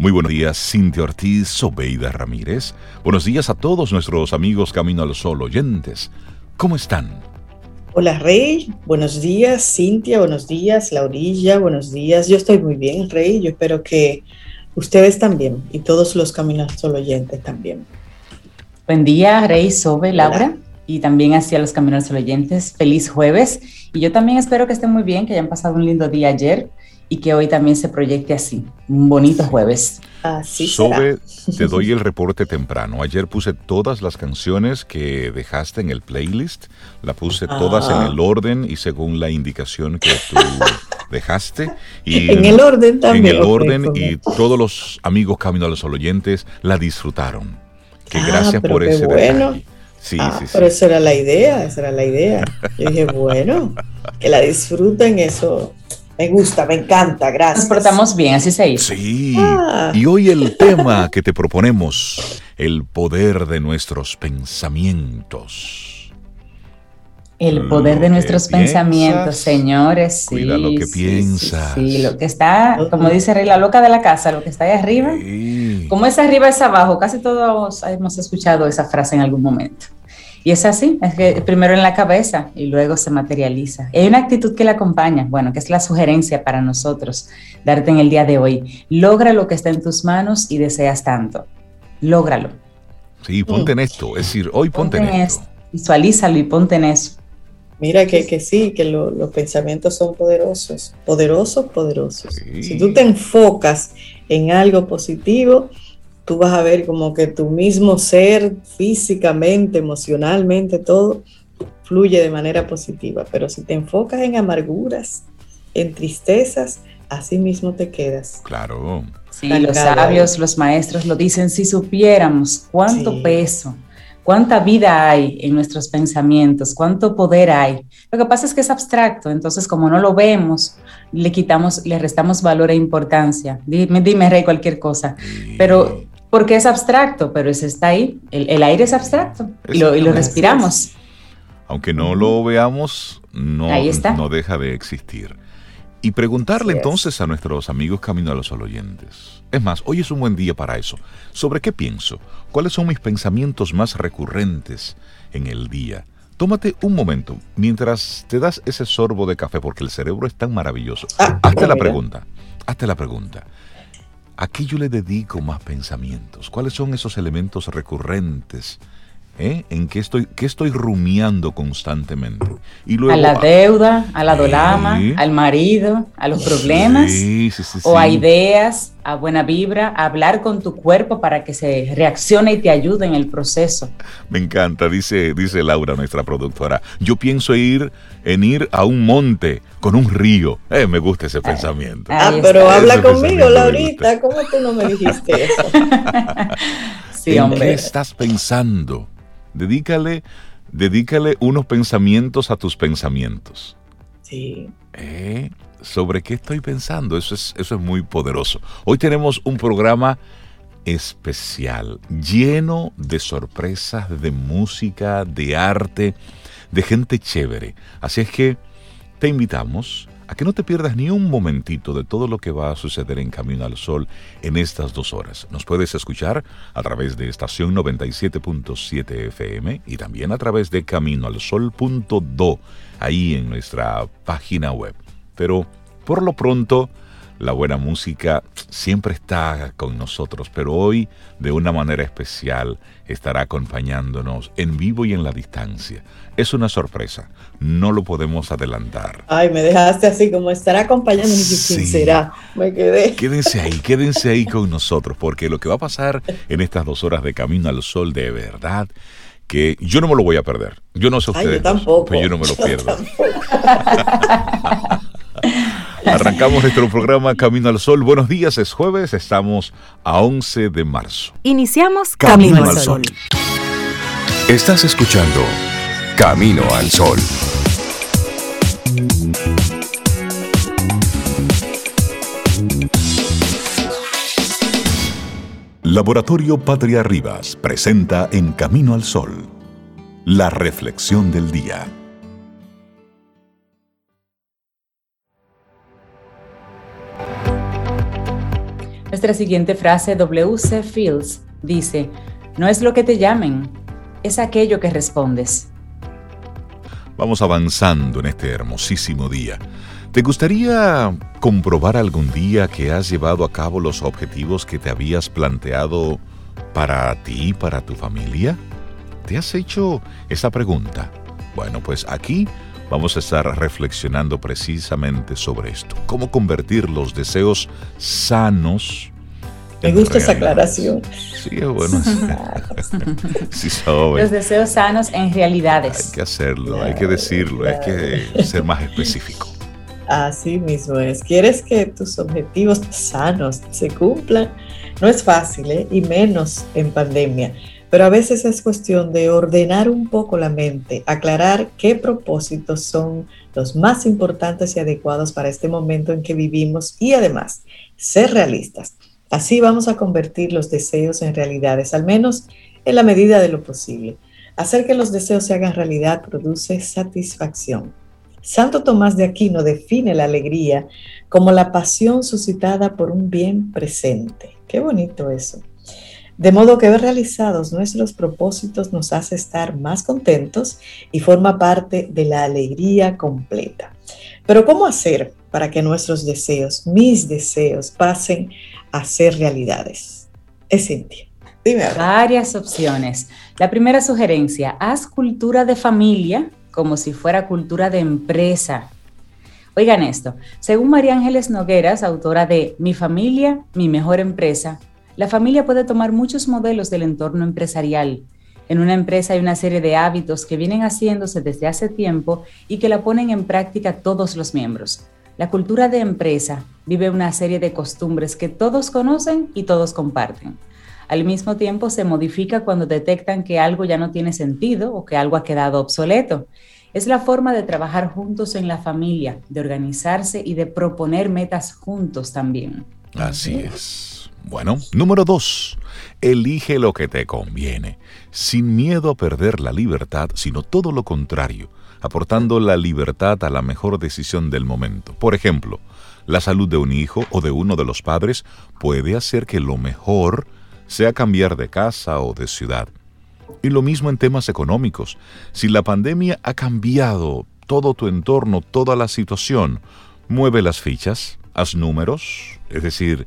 Muy buenos días, Cintia Ortiz, Sobeida Ramírez. Buenos días a todos nuestros amigos Camino al Sol oyentes. ¿Cómo están? Hola Rey, buenos días Cintia, buenos días Laurilla, buenos días. Yo estoy muy bien Rey, yo espero que ustedes también y todos los Caminos al Sol oyentes también. Buen día Rey, Sobe, Laura y también hacia los Caminos al Sol oyentes. Feliz jueves y yo también espero que estén muy bien, que hayan pasado un lindo día ayer y que hoy también se proyecte así. Un bonito jueves. Así Sobe, te doy el reporte temprano. Ayer puse todas las canciones que dejaste en el playlist. La puse todas en ah. el orden y según la indicación que tú dejaste. Y en el orden también. En el orden y todos los amigos Camino a los oyentes la disfrutaron. Que ah, gracias por ese bueno. Sí, ah, sí, sí. Pero esa era la idea, esa era la idea. Yo dije, bueno, que la disfruten, eso me gusta, me encanta, gracias. Nos portamos bien, así se hizo. Sí. Ah. Y hoy el tema que te proponemos, el poder de nuestros pensamientos. El poder de nuestros pensamientos, señores. Sí, Cuida lo que piensas. Sí, lo que está, como dice Rey, la loca de la casa, lo que está ahí arriba. Como es arriba es abajo. Casi todos hemos escuchado esa frase en algún momento. Y es así, es que primero en la cabeza y luego se materializa. hay una actitud que la acompaña, bueno, que es la sugerencia para nosotros, darte en el día de hoy. Logra lo que está en tus manos y deseas tanto. Lógralo. Sí, ponte en esto, es decir, hoy ponte, en, esto. Visualízalo y ponte en eso. Mira que, que sí, que los pensamientos son poderosos, poderosos, poderosos. Si tú te enfocas en algo positivo, tú vas a ver como que tu mismo ser físicamente, emocionalmente, todo fluye de manera positiva. Pero si te enfocas en amarguras, en tristezas, así mismo te quedas. Claro. Sí, los sabios, los maestros lo dicen, si supiéramos cuánto peso, cuánta vida hay en nuestros pensamientos, cuánto poder hay. Lo que pasa es que es abstracto, entonces como no lo vemos, le quitamos, le restamos valor e importancia. Dime, dime Rey, cualquier cosa. Pero porque es abstracto, pero ese está ahí. El, aire es abstracto y lo, respiramos. Aunque no lo veamos, no, no deja de existir. Y preguntarle entonces a nuestros amigos Camino a los oyentes. Es más, hoy es un buen día para eso. ¿Sobre qué pienso? ¿Cuáles son mis pensamientos más recurrentes en el día? Tómate un momento mientras te das ese sorbo de café porque el cerebro es tan maravilloso. Ah, hazte la pregunta. Hazte la pregunta. ¿A qué yo le dedico más pensamientos? ¿Cuáles son esos elementos recurrentes? ¿Eh? ¿En qué estoy, qué estoy rumiando constantemente? Y a la deuda, a la dolama, al marido, a los problemas, o a ideas, a buena vibra, a hablar con tu cuerpo para que se reaccione y te ayude en el proceso. Me encanta, dice, dice Laura, nuestra productora. Yo pienso ir en ir a un monte con un río. Eh, me gusta ese pensamiento. Ah, pero habla conmigo, Laurita. ¿Cómo tú no me dijiste eso? sí, ¿En qué estás pensando? Dedícale, dedícale unos pensamientos a tus pensamientos. Sí. ¿Eh? ¿Sobre qué estoy pensando? Eso es, eso es muy poderoso. Hoy tenemos un programa especial, lleno de sorpresas, de música, de arte de gente chévere. Así es que te invitamos a que no te pierdas ni un momentito de todo lo que va a suceder en Camino al Sol en estas dos horas. Nos puedes escuchar a través de estación 97.7 FM y también a través de caminoalsol.do, ahí en nuestra página web. Pero por lo pronto, la buena música siempre está con nosotros, pero hoy de una manera especial estará acompañándonos en vivo y en la distancia. Es una sorpresa, no lo podemos adelantar. Ay, me dejaste así como estará acompañándonos quién será. Me quedé. Quédense ahí, quédense ahí con nosotros, porque lo que va a pasar en estas dos horas de Camino al Sol de verdad que yo no me lo voy a perder. Yo no sé ustedes, yo tampoco. pero yo no me lo pierdo. Arrancamos nuestro programa Camino al Sol. Buenos días, es jueves, estamos a 11 de marzo. Iniciamos Camino, al Sol. Estás escuchando Camino al Sol. Laboratorio Patria Rivas presenta en Camino al Sol la reflexión del día. Nuestra siguiente frase, W.C. Fields, dice, no es lo que te llamen, es aquello que respondes. Vamos avanzando en este hermosísimo día. ¿Te gustaría comprobar algún día que has llevado a cabo los objetivos que te habías planteado para ti y para tu familia? ¿Te has hecho esa pregunta? Bueno, pues aquí vamos a estar reflexionando precisamente sobre esto. Cómo convertir los deseos sanos me gusta esa aclaración. Sí, es bueno. sí, Los deseos sanos en realidades. Hay que hacerlo, hay que decirlo, hay que ser más específico. Así mismo es. ¿Quieres que tus objetivos sanos se cumplan? No es fácil, ¿eh? y menos en pandemia. Pero a veces es cuestión de ordenar un poco la mente, aclarar qué propósitos son los más importantes y adecuados para este momento en que vivimos y además ser realistas. Así vamos a convertir los deseos en realidades, al menos en la medida de lo posible. Hacer que los deseos se hagan realidad produce satisfacción. Santo Tomás de Aquino define la alegría como la pasión suscitada por un bien presente. Qué bonito eso. De modo que ver realizados nuestros propósitos nos hace estar más contentos y forma parte de la alegría completa. Pero ¿cómo hacer para que nuestros deseos, mis deseos, pasen a ser realidades? Es Cintia. Dime Varias opciones. La primera sugerencia, haz cultura de familia como si fuera cultura de empresa. Oigan esto, según María Ángeles Nogueras, autora de Mi familia, mi mejor empresa, la familia puede tomar muchos modelos del entorno empresarial. En una empresa hay una serie de hábitos que vienen haciéndose desde hace tiempo y que la ponen en práctica todos los miembros. La cultura de empresa vive una serie de costumbres que todos conocen y todos comparten. Al mismo tiempo se modifica cuando detectan que algo ya no tiene sentido o que algo ha quedado obsoleto. Es la forma de trabajar juntos en la familia, de organizarse y de proponer metas juntos también. Así es. Bueno, número dos, elige lo que te conviene, sin miedo a perder la libertad, sino todo lo contrario aportando la libertad a la mejor decisión del momento. Por ejemplo, la salud de un hijo o de uno de los padres puede hacer que lo mejor sea cambiar de casa o de ciudad. Y lo mismo en temas económicos. Si la pandemia ha cambiado todo tu entorno, toda la situación, mueve las fichas, haz números, es decir,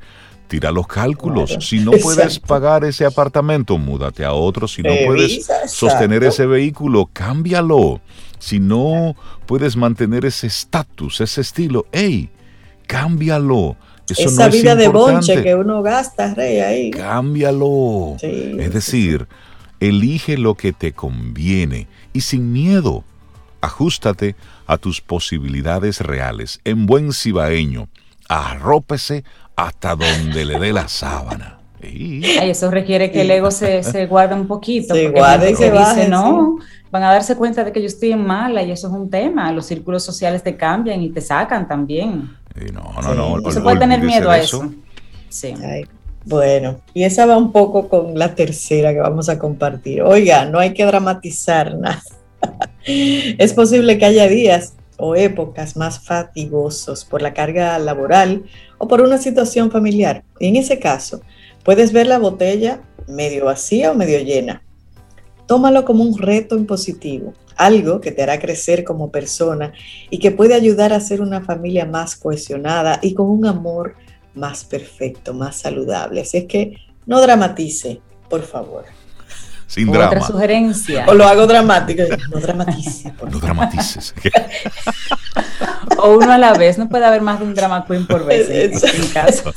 tira los cálculos. si no puedes pagar ese apartamento, múdate a otro. Si no puedes sostener ese vehículo, cámbialo. Si no puedes mantener ese estatus, ese estilo, hey, cámbialo. Eso Esa vida de bonche que uno gasta, rey, ahí. Cámbialo. es decir, elige lo que te conviene y sin miedo. Ajustate a tus posibilidades reales. En buen cibaeño, arrópese hasta donde le dé la sábana. eso requiere que el ego se, se guarde un poquito. Se guarde y se dice, no, van a darse cuenta de que yo estoy en mala y eso es un tema. Los círculos sociales te cambian y te sacan también. no, no, no. se puede tener miedo a eso. Sí. bueno, y esa va un poco con la tercera que vamos a compartir. Oiga, no hay que dramatizar nada. es posible que haya días o épocas más fatigosos por la carga laboral o por una situación familiar. Y en ese caso, puedes ver la botella medio vacía o medio llena. Tómalo como un reto en positivo, algo que te hará crecer como persona y que puede ayudar a ser una familia más cohesionada y con un amor más perfecto, más saludable. Así es que no dramatice, por favor. Sin Otra drama. sugerencia. O lo hago dramático. No dramatice. No dramatices. o uno a la vez. No puede haber más de un drama queen por vez en caso.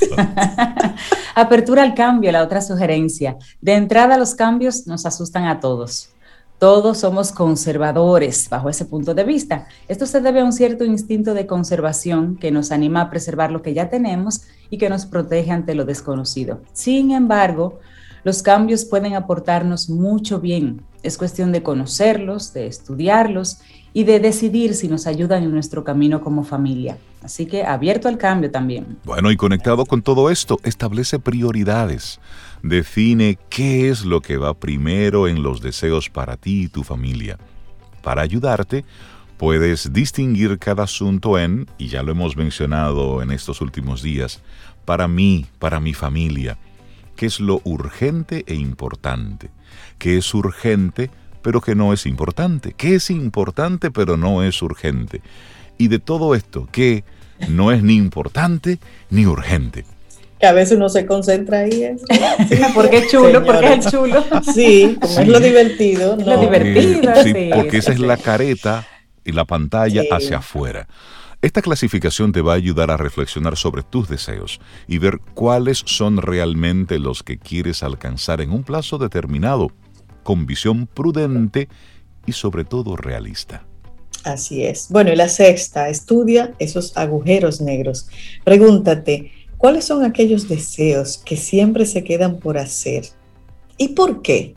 Apertura al cambio, la otra sugerencia. De entrada, los cambios nos asustan a todos. Todos somos conservadores bajo ese punto de vista. Esto se debe a un cierto instinto de conservación que nos anima a preservar lo que ya tenemos y que nos protege ante lo desconocido. Sin embargo, los cambios pueden aportarnos mucho bien. Es cuestión de conocerlos, de estudiarlos y de decidir si nos ayudan en nuestro camino como familia. Así que abierto al cambio también. Bueno, y conectado con todo esto, establece prioridades. Define qué es lo que va primero en los deseos para ti y tu familia. Para ayudarte, puedes distinguir cada asunto en, y ya lo hemos mencionado en estos últimos días, para mí, para mi familia? ¿Qué es lo urgente e importante? ¿Qué es urgente pero que no es importante? ¿Qué es importante pero no es urgente? Y de todo esto, ¿qué no es ni importante ni urgente? Que a veces uno se concentra ahí. ¿eh? porque es chulo, porque es chulo. Sí, como es lo divertido. Lo divertido, sí, porque esa es la careta y la pantalla hacia afuera. Esta clasificación te va a ayudar a reflexionar sobre tus deseos y ver cuáles son realmente los que quieres alcanzar en un plazo determinado, con visión prudente y sobre todo realista. Así es. Bueno, y la sexta, estudia esos agujeros negros. Pregúntate, ¿cuáles son aquellos deseos que siempre se quedan por hacer? ¿Y por qué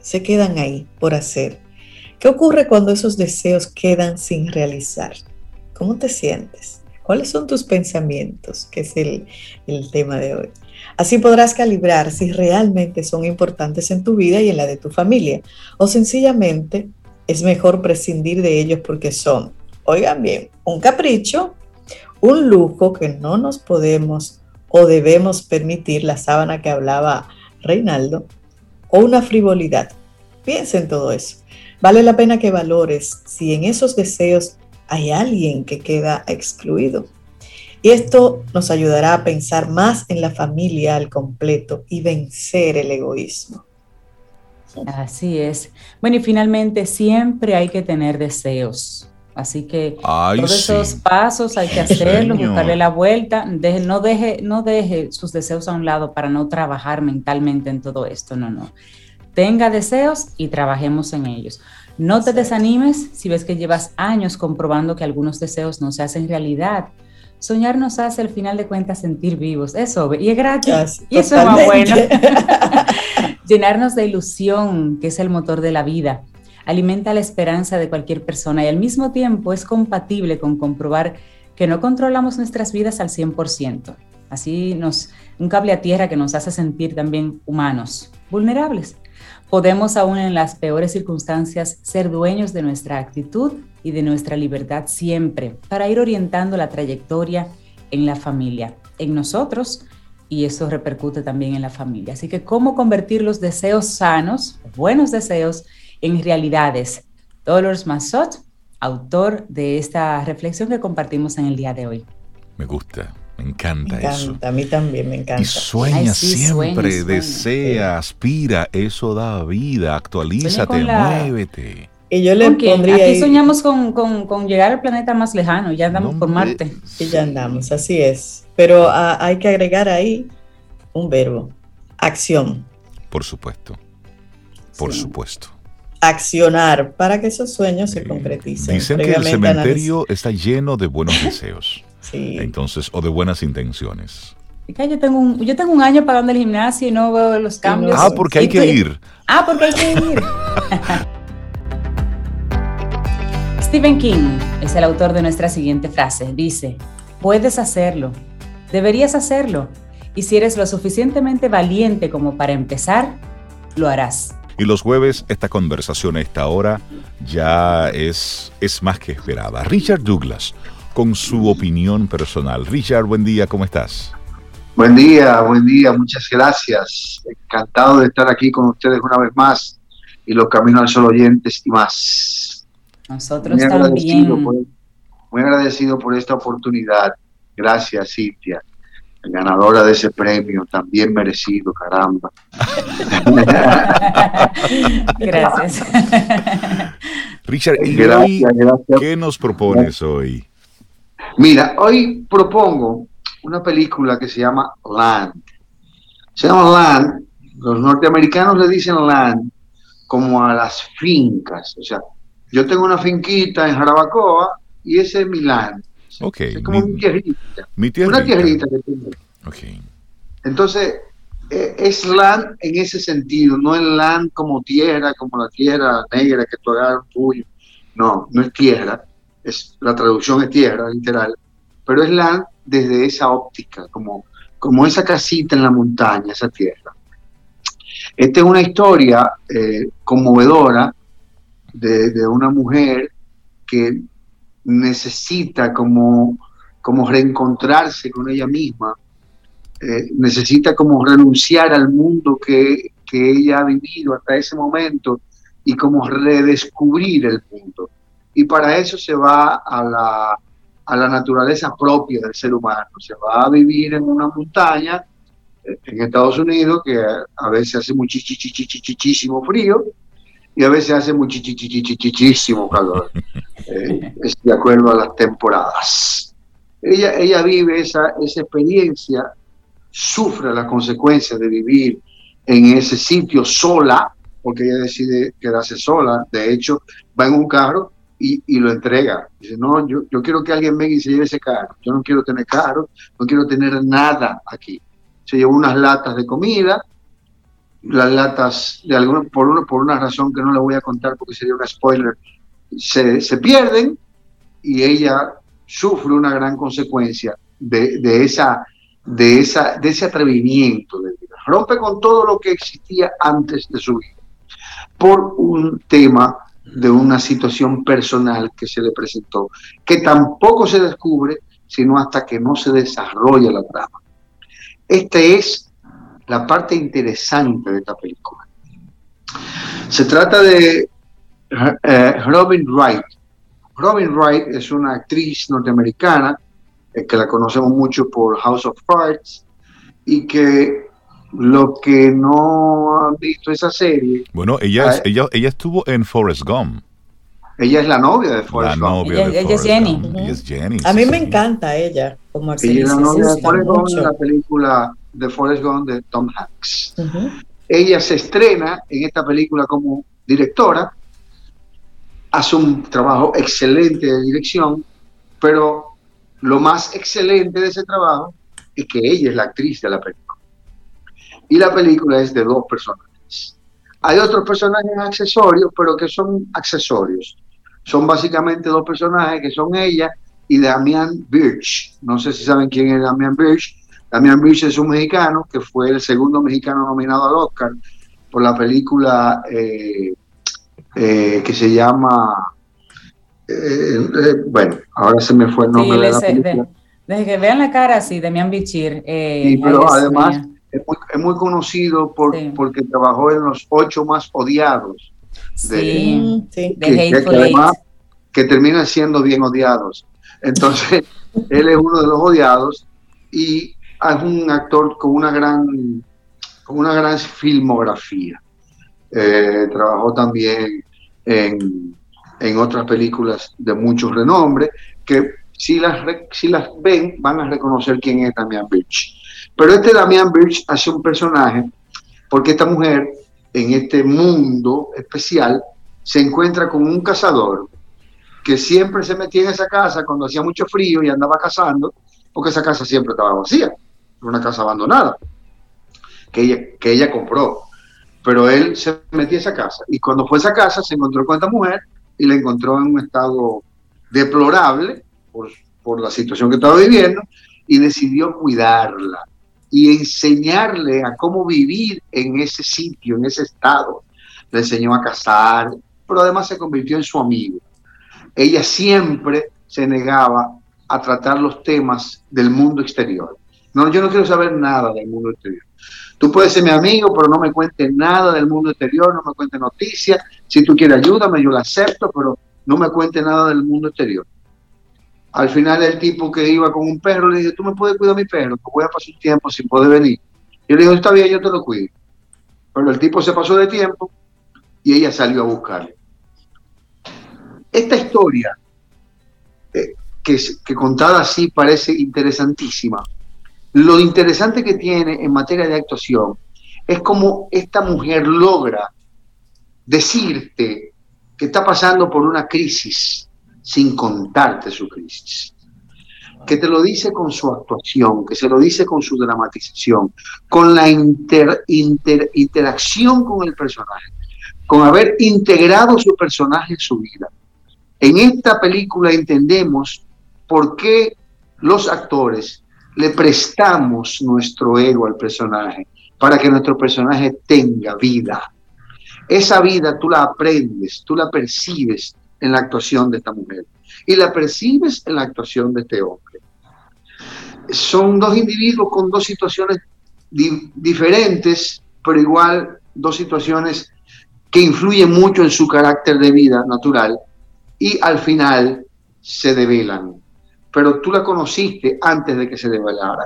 se quedan ahí por hacer? ¿Qué ocurre cuando esos deseos quedan sin realizar? ¿Cómo te sientes? ¿Cuáles son tus pensamientos? Que es el, el, tema de hoy. Así podrás calibrar si realmente son importantes en tu vida y en la de tu familia, o sencillamente es mejor prescindir de ellos porque son, oigan bien, un capricho, un lujo que no nos podemos o debemos permitir, la sábana que hablaba Reinaldo, o una frivolidad. Piensa en todo eso. Vale la pena que valores si en esos deseos hay alguien que queda excluido. Y esto nos ayudará a pensar más en la familia al completo y vencer el egoísmo. Así es. Bueno, y finalmente siempre hay que tener deseos. Así que todos esos pasos hay que hacerlos, buscarle la vuelta. no, deje, no deje sus deseos a un lado para no trabajar mentalmente en todo esto. No, no. Tenga deseos y trabajemos en ellos. No te desanimes si ves que llevas años comprobando que algunos deseos no se hacen realidad. Soñar nos hace al final de cuentas sentir vivos. Eso, y es gratis. y eso es más bueno. Llenarnos de ilusión, que es el motor de la vida. Alimenta la esperanza de cualquier persona y al mismo tiempo es compatible con comprobar que no controlamos nuestras vidas al 100%. Así nos, un cable a tierra que nos hace sentir también humanos, vulnerables. Podemos aún en las peores circunstancias ser dueños de nuestra actitud y de nuestra libertad siempre para ir orientando la trayectoria en la familia, en nosotros y eso repercute también en la familia. Así que cómo convertir los deseos sanos, buenos deseos, en realidades. Dolores Massot, autor de esta reflexión que compartimos en el día de hoy. Me gusta, me encanta, eso. A mí también me encanta. Y sueña siempre, desea, aspira, eso da vida, actualízate, muévete. Y yo le pondría. Aquí soñamos con, llegar al planeta más lejano, ya andamos por Marte. Y ya andamos, así es. Pero ah, hay que agregar ahí un verbo: acción. Por supuesto. Por supuesto. Accionar para que esos sueños se concreticen. Dicen que el cementerio está lleno de buenos deseos. Sí. Entonces, o de buenas intenciones. Yo tengo, un, yo tengo un año pagando el gimnasio y no veo los cambios. Ah, porque hay que ir. Ah, porque hay que ir. Stephen King es el autor de nuestra siguiente frase. Dice, puedes hacerlo, deberías hacerlo, y si eres lo suficientemente valiente como para empezar, lo harás. Y los jueves esta conversación a esta hora ya es, es más que esperada. Richard Douglas, con su opinión personal. Richard, buen día, ¿cómo estás? Buen día, buen día, muchas gracias. Encantado de estar aquí con ustedes una vez más y los Caminos al Sol oyentes y más. Nosotros muy también. muy agradecido por esta oportunidad. Gracias, Cintia, ganadora de ese premio, también merecido, caramba. gracias. Richard, ¿y qué nos propones hoy? Mira, hoy propongo una película que se llama Land. Se llama Land, los norteamericanos le dicen Land como a las fincas, o sea, yo tengo una finquita en Jarabacoa y ese es mi land. Es como mi, tierrita. Mi Una tierrita que tengo. Okay. Entonces, e, es land en ese sentido, no es land como tierra, como la tierra negra que tú agarras tuyo. No, no es tierra. Es, la traducción es tierra, literal. Pero es land desde esa óptica, como, como esa casita en la montaña, esa tierra. Esta es una historia eh, conmovedora de, una mujer que necesita como, como reencontrarse con ella misma eh, necesita como renunciar al mundo que, que ella ha vivido hasta ese momento y como redescubrir el mundo. Y para eso se va a la, a la naturaleza propia del ser humano. Se va a vivir en una montaña eh, en Estados Unidos que a veces hace muchísimo frío y a veces hace muchísimo calor. Eh, es de acuerdo a las temporadas. Ella, ella vive esa, esa experiencia, sufre las consecuencias de vivir en ese sitio sola, porque ella decide quedarse sola. De hecho, va en un carro y, y, lo entrega. Dice, no, yo, yo quiero que alguien venga y se lleve ese carro. Yo no quiero tener carro, no quiero tener nada aquí. Se llevó unas latas de comida, las latas, de algún, por, uno, por una razón que no le voy a contar porque sería un spoiler, se, se pierden y ella sufre una gran consecuencia de, de, esa, de, esa, de ese atrevimiento de vida. Rompe con todo lo que existía antes de su vida por un tema de una situación personal que se le presentó, que tampoco se descubre sino hasta que no se desarrolla la trama. Esta es la parte interesante de esta película. Se trata de eh, Robin Wright. Robin Wright es una actriz norteamericana eh, que la conocemos mucho por House of Cards y que lo que no han visto esa serie. Bueno, ella, es, ella, ella estuvo en Forrest Gump. Ella es la novia de Forrest la Gump. Novia ella, ella, es Jenny. ella, es Jenny. A mí me encanta ella como actriz. Ella es la novia de Forrest Gump en la película de Forrest Gump de Tom Hanks. Uh -huh. Ella se estrena en esta película como directora, hace un trabajo excelente de dirección, pero lo más excelente de ese trabajo es que ella es la actriz de la película y la película es de dos personajes. Hay otros personajes accesorios, pero que son accesorios. Son básicamente dos personajes que son ella y Damian Birch. No sé si saben quién es Damian Birch. Damian Birch es un mexicano que fue el segundo mexicano nominado al Oscar por la película eh, eh, que se llama... Eh, bueno, ahora se me fue el nombre sí, de la película. Desde que vean la cara así, Damian Bichir. sí, pero además... Mía es muy, es muy conocido por, sí. porque trabajó en los ocho más odiados. De, sí, sí. Que, de que, que, además, que terminan siendo bien odiados. Entonces, él es uno de los odiados y es un actor con una gran, con una gran filmografía. Eh, trabajó también en, en, otras películas de mucho renombre que si las, si las ven van a reconocer quién es Damian Birch. Pero este Damian Birch hace un personaje porque esta mujer en este mundo especial se encuentra con un cazador que siempre se metía en esa casa cuando hacía mucho frío y andaba cazando, porque esa casa siempre estaba vacía, una casa abandonada, que ella, que ella compró. Pero él se metía en esa casa y cuando fue a esa casa se encontró con esta mujer y la encontró en un estado deplorable por, por la situación que estaba viviendo y decidió cuidarla y enseñarle a cómo vivir en ese sitio, en ese estado. Le enseñó a cazar, pero además se convirtió en su amigo. Ella siempre se negaba a tratar los temas del mundo exterior. No, yo no quiero saber nada del mundo exterior. Tú puedes ser mi amigo, pero no me cuentes nada del mundo exterior, no me cuentes noticias. Si tú quieres ayúdame, yo la acepto, pero no me cuentes nada del mundo exterior. Al final el tipo que iba con un perro le dije, tú me puedes cuidar a mi perro, que voy a pasar un tiempo sin poder venir. Y le dijo, está bien, yo te lo cuido. Pero el tipo se pasó de tiempo y ella salió a buscarle. Esta historia, eh, que, que contada así parece interesantísima, lo interesante que tiene en materia de actuación es como esta mujer logra decirte que está pasando por una crisis sin contarte su crisis. Que te lo dice con su actuación, que se lo dice con su dramatización, con la inter, inter, interacción con el personaje, con haber integrado su personaje en su vida. En esta película entendemos por qué los actores le prestamos nuestro ego al personaje para que nuestro personaje tenga vida. Esa vida tú la aprendes, tú la percibes en la actuación de esta mujer y la percibes en la actuación de este hombre. son dos individuos con dos situaciones diferentes, pero igual dos situaciones que influyen mucho en su carácter de vida natural y al final se develan. Pero tú la conociste antes de que se develara.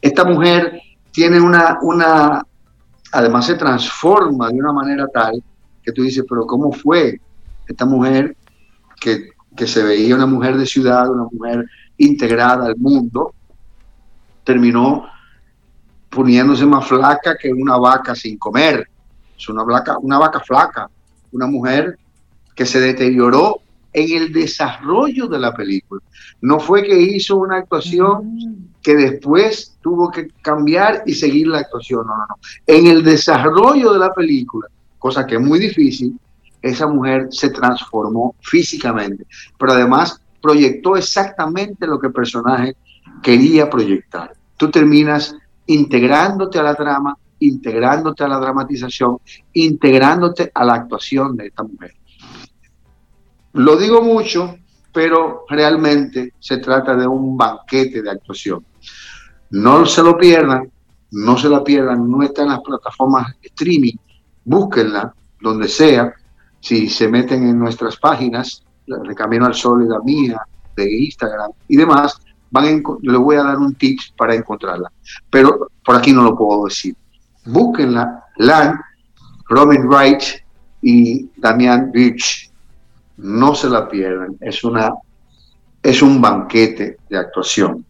Esta mujer tiene una, una, además se transforma de una manera tal que tú dices, pero ¿cómo fue esta mujer que, que se veía una mujer de ciudad, una mujer integrada al mundo, terminó poniéndose más flaca que una vaca sin comer. Es una vaca, una vaca flaca, una mujer que se deterioró en el desarrollo de la película. No fue que hizo una actuación que después tuvo que cambiar y seguir la actuación, no, no, no. En el desarrollo de la película, cosa que es muy difícil, esa mujer se transformó físicamente, pero además proyectó exactamente lo que el personaje quería proyectar. Tú terminas integrándote a la trama, integrándote a la dramatización, integrándote a la actuación de esta mujer. Lo digo mucho, pero realmente se trata de un banquete de actuación. No se lo pierdan, no se la pierdan, no está en las plataformas streaming, búsquenla donde sea, si se meten en nuestras páginas, de Camino al Sol y la mía, de Instagram y demás, van les voy a dar un tips para encontrarla. Pero por aquí no lo puedo decir. Búsquenla, Lan, Robin Wright y Damian Beach. No se la pierdan. Es, una, es un banquete de actuación.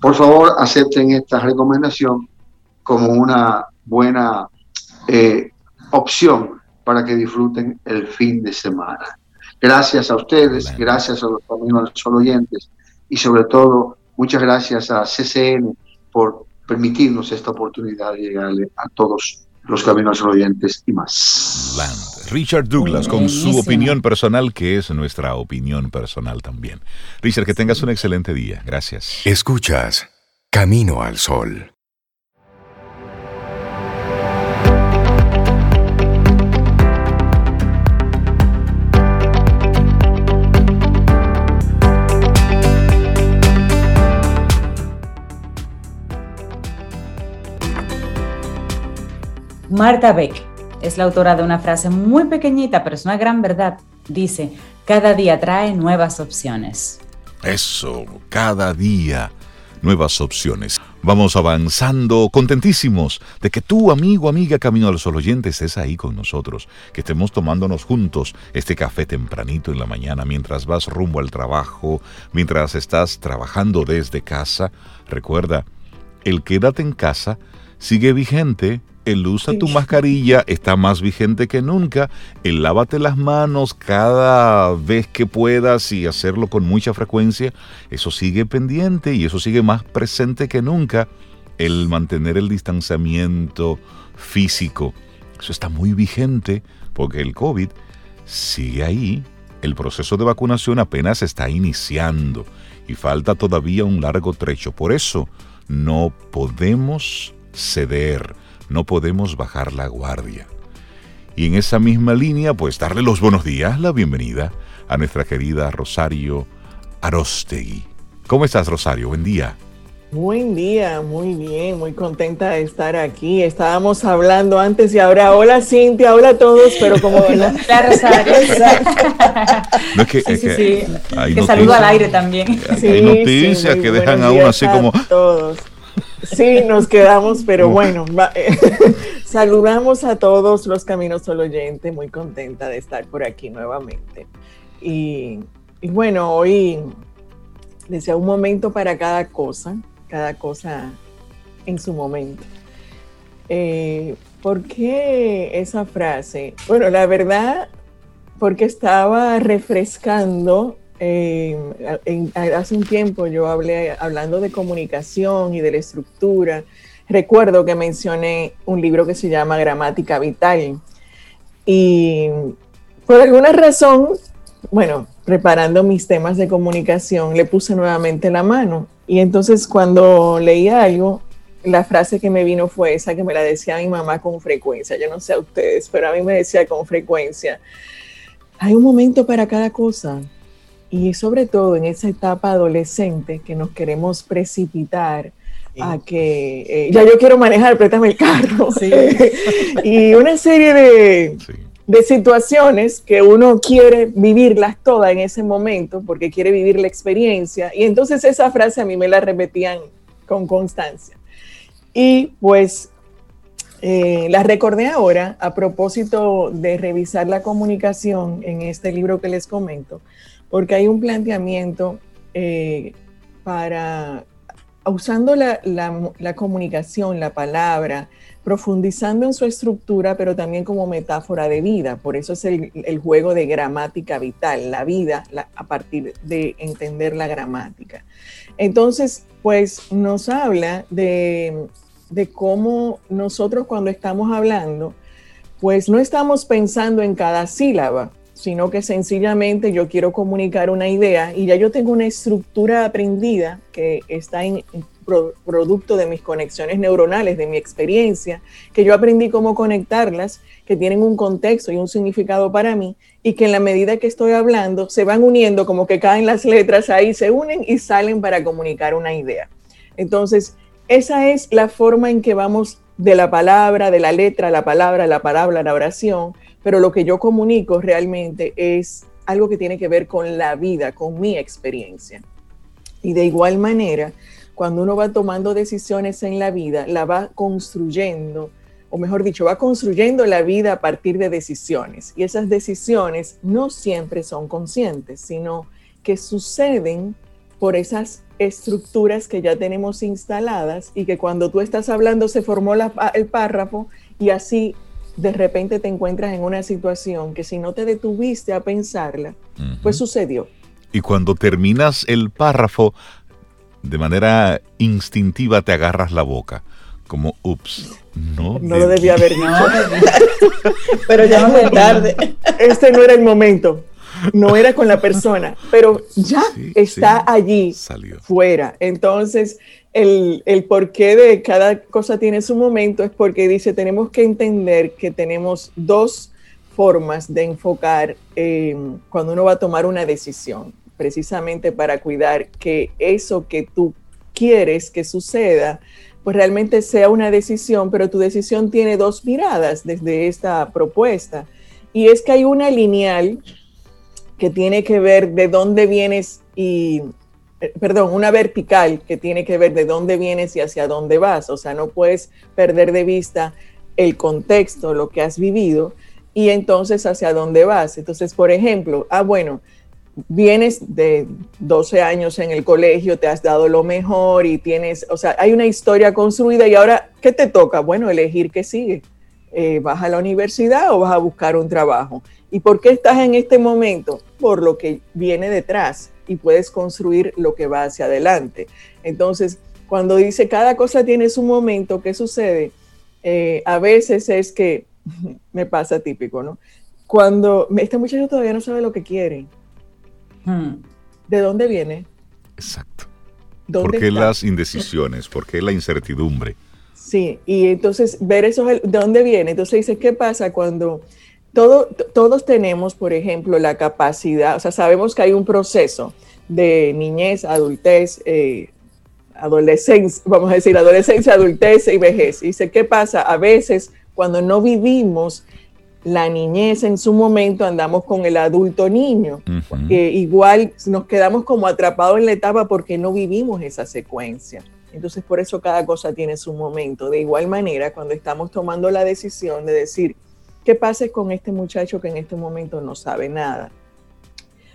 Por favor, acepten esta recomendación como una buena eh, opción para que disfruten el fin de semana. Gracias a ustedes, gracias a los Caminos solo oyentes y sobre todo muchas gracias a CCN por permitirnos esta oportunidad de llegarle a todos los caminos oyentes y más. Richard Douglas con su opinión personal, que es nuestra opinión personal también. Richard, que tengas un excelente día. Gracias. Escuchas Camino al Sol. Marta Beck es la autora de una frase muy pequeñita, pero es una gran verdad. Dice, cada día trae nuevas opciones. Eso, cada día nuevas opciones. Vamos avanzando, contentísimos de que tú, amigo, amiga, Camino al Sol oyente, estés ahí con nosotros, que estemos tomándonos juntos este café tempranito en la mañana mientras vas rumbo al trabajo, mientras estás trabajando desde casa. Recuerda, el quédate en casa sigue vigente el usa tu mascarilla está más vigente que nunca. El lávate las manos cada vez que puedas y hacerlo con mucha frecuencia, eso sigue pendiente y eso sigue más presente que nunca. El mantener el distanciamiento físico, eso está muy vigente porque el COVID sigue ahí. El proceso de vacunación apenas está iniciando y falta todavía un largo trecho. Por eso no podemos ceder no podemos bajar la guardia. Y en esa misma línea, pues darle los buenos días, la bienvenida a nuestra querida Rosario Arostegui. ¿Cómo estás, Rosario? Buen día. Buen día, muy bien, muy contenta de estar aquí. Estábamos hablando antes y ahora, hola Cintia, hola a todos, pero como hola, Rosario. no es que, sí, sí, sí. que saludo al aire también. Hay noticias que dejan a uno así como... Todos. Sí, nos quedamos, pero bueno, saludamos a todos los Caminos Solo Oyente, muy contenta de estar por aquí nuevamente. Y, bueno, hoy desea un momento para cada cosa, cada cosa en su momento. Eh, ¿Por qué esa frase? Bueno, la verdad, porque estaba refrescando eh, hace un tiempo yo hablé hablando de comunicación y de la estructura. Recuerdo que mencioné un libro que se llama Gramática Vital. Y por alguna razón, bueno, preparando mis temas de comunicación, le puse nuevamente la mano. Y entonces cuando leí algo, la frase que me vino fue esa que me la decía mi mamá con frecuencia. Yo no sé a ustedes, pero a mí me decía con frecuencia, hay un momento para cada cosa y sobre todo en esa etapa adolescente que nos queremos precipitar a que eh, ya yo quiero manejar, préstame el carro. y una serie de, de, situaciones que uno quiere vivirlas todas en ese momento porque quiere vivir la experiencia. Y entonces esa frase a mí me la repetían con constancia. Y pues eh, la recordé ahora a propósito de revisar la comunicación en este libro que les comento, porque hay un planteamiento eh, para, usando la, comunicación, la palabra, profundizando en su estructura, pero también como metáfora de vida. Por eso es el, juego de gramática vital, la vida a partir de entender la gramática. Entonces, pues nos habla de de cómo nosotros cuando estamos hablando, pues no estamos pensando en cada sílaba, sino que sencillamente yo quiero comunicar una idea y ya yo tengo una estructura aprendida que está en, producto de mis conexiones neuronales, de mi experiencia, que yo aprendí cómo conectarlas, que tienen un contexto y un significado para mí, y que en la medida que estoy hablando se van uniendo, como que caen las letras ahí, se unen y salen para comunicar una idea. Entonces, esa es la forma en que vamos de la palabra, de la letra, la palabra, la palabra, la oración, pero lo que yo comunico realmente es algo que tiene que ver con la vida, con mi experiencia. Y de igual manera, cuando uno va tomando decisiones en la vida, la va construyendo, o mejor dicho, va construyendo la vida a partir de decisiones. Y esas decisiones no siempre son conscientes, sino que suceden por esas estructuras que ya tenemos instaladas y que cuando tú estás hablando se formó el párrafo y así de repente te encuentras en una situación que si no te detuviste a pensarla, pues sucedió. Y cuando terminas el párrafo, de manera instintiva te agarras la boca, como, ups, no. No lo debía haber dicho. Pero ya no tarde. Este no era el momento no era con la persona, pero ya está allí, fuera. Entonces, el, el porqué de cada cosa tiene su momento es porque dice, tenemos que entender que tenemos dos formas de enfocar eh, cuando uno va a tomar una decisión, precisamente para cuidar que eso que tú quieres que suceda, pues realmente sea una decisión, pero tu decisión tiene dos miradas desde esta propuesta. Y es que hay una lineal que tiene que ver de dónde vienes y, perdón, una vertical que tiene que ver de dónde vienes y hacia dónde vas. O sea, no puedes perder de vista el contexto, lo que has vivido y entonces hacia dónde vas. Entonces, por ejemplo, ah, bueno, vienes de 12 años en el colegio, te has dado lo mejor y tienes, o sea, hay una historia construida y ahora, ¿qué te toca? Bueno, elegir qué sigue. Eh, ¿Vas a la universidad o vas a buscar un trabajo? ¿Y por qué estás en este momento? Por lo que viene detrás y puedes construir lo que va hacia adelante. Entonces, cuando dice cada cosa tiene su momento, ¿qué sucede? Eh, a veces es que, me pasa típico, ¿no? Cuando este muchacho todavía no sabe lo que quiere. Hmm. ¿De dónde viene? Exacto. ¿Por qué las indecisiones? ¿Por qué la incertidumbre? Sí, y entonces ver eso, ¿de dónde viene? Entonces dice, ¿qué pasa cuando todos tenemos, por ejemplo, la capacidad, o sea, sabemos que hay un proceso de niñez, adultez, eh, adolescencia, vamos a decir, adolescencia, adultez y vejez. Y dice, ¿qué pasa? A veces, cuando no vivimos la niñez en su momento, andamos con el adulto niño, que igual nos quedamos como atrapados en la etapa porque no vivimos esa secuencia. Entonces, por eso cada cosa tiene su momento. De igual manera, cuando estamos tomando la decisión de decir, ¿Qué pasa con este muchacho que en este momento no sabe nada?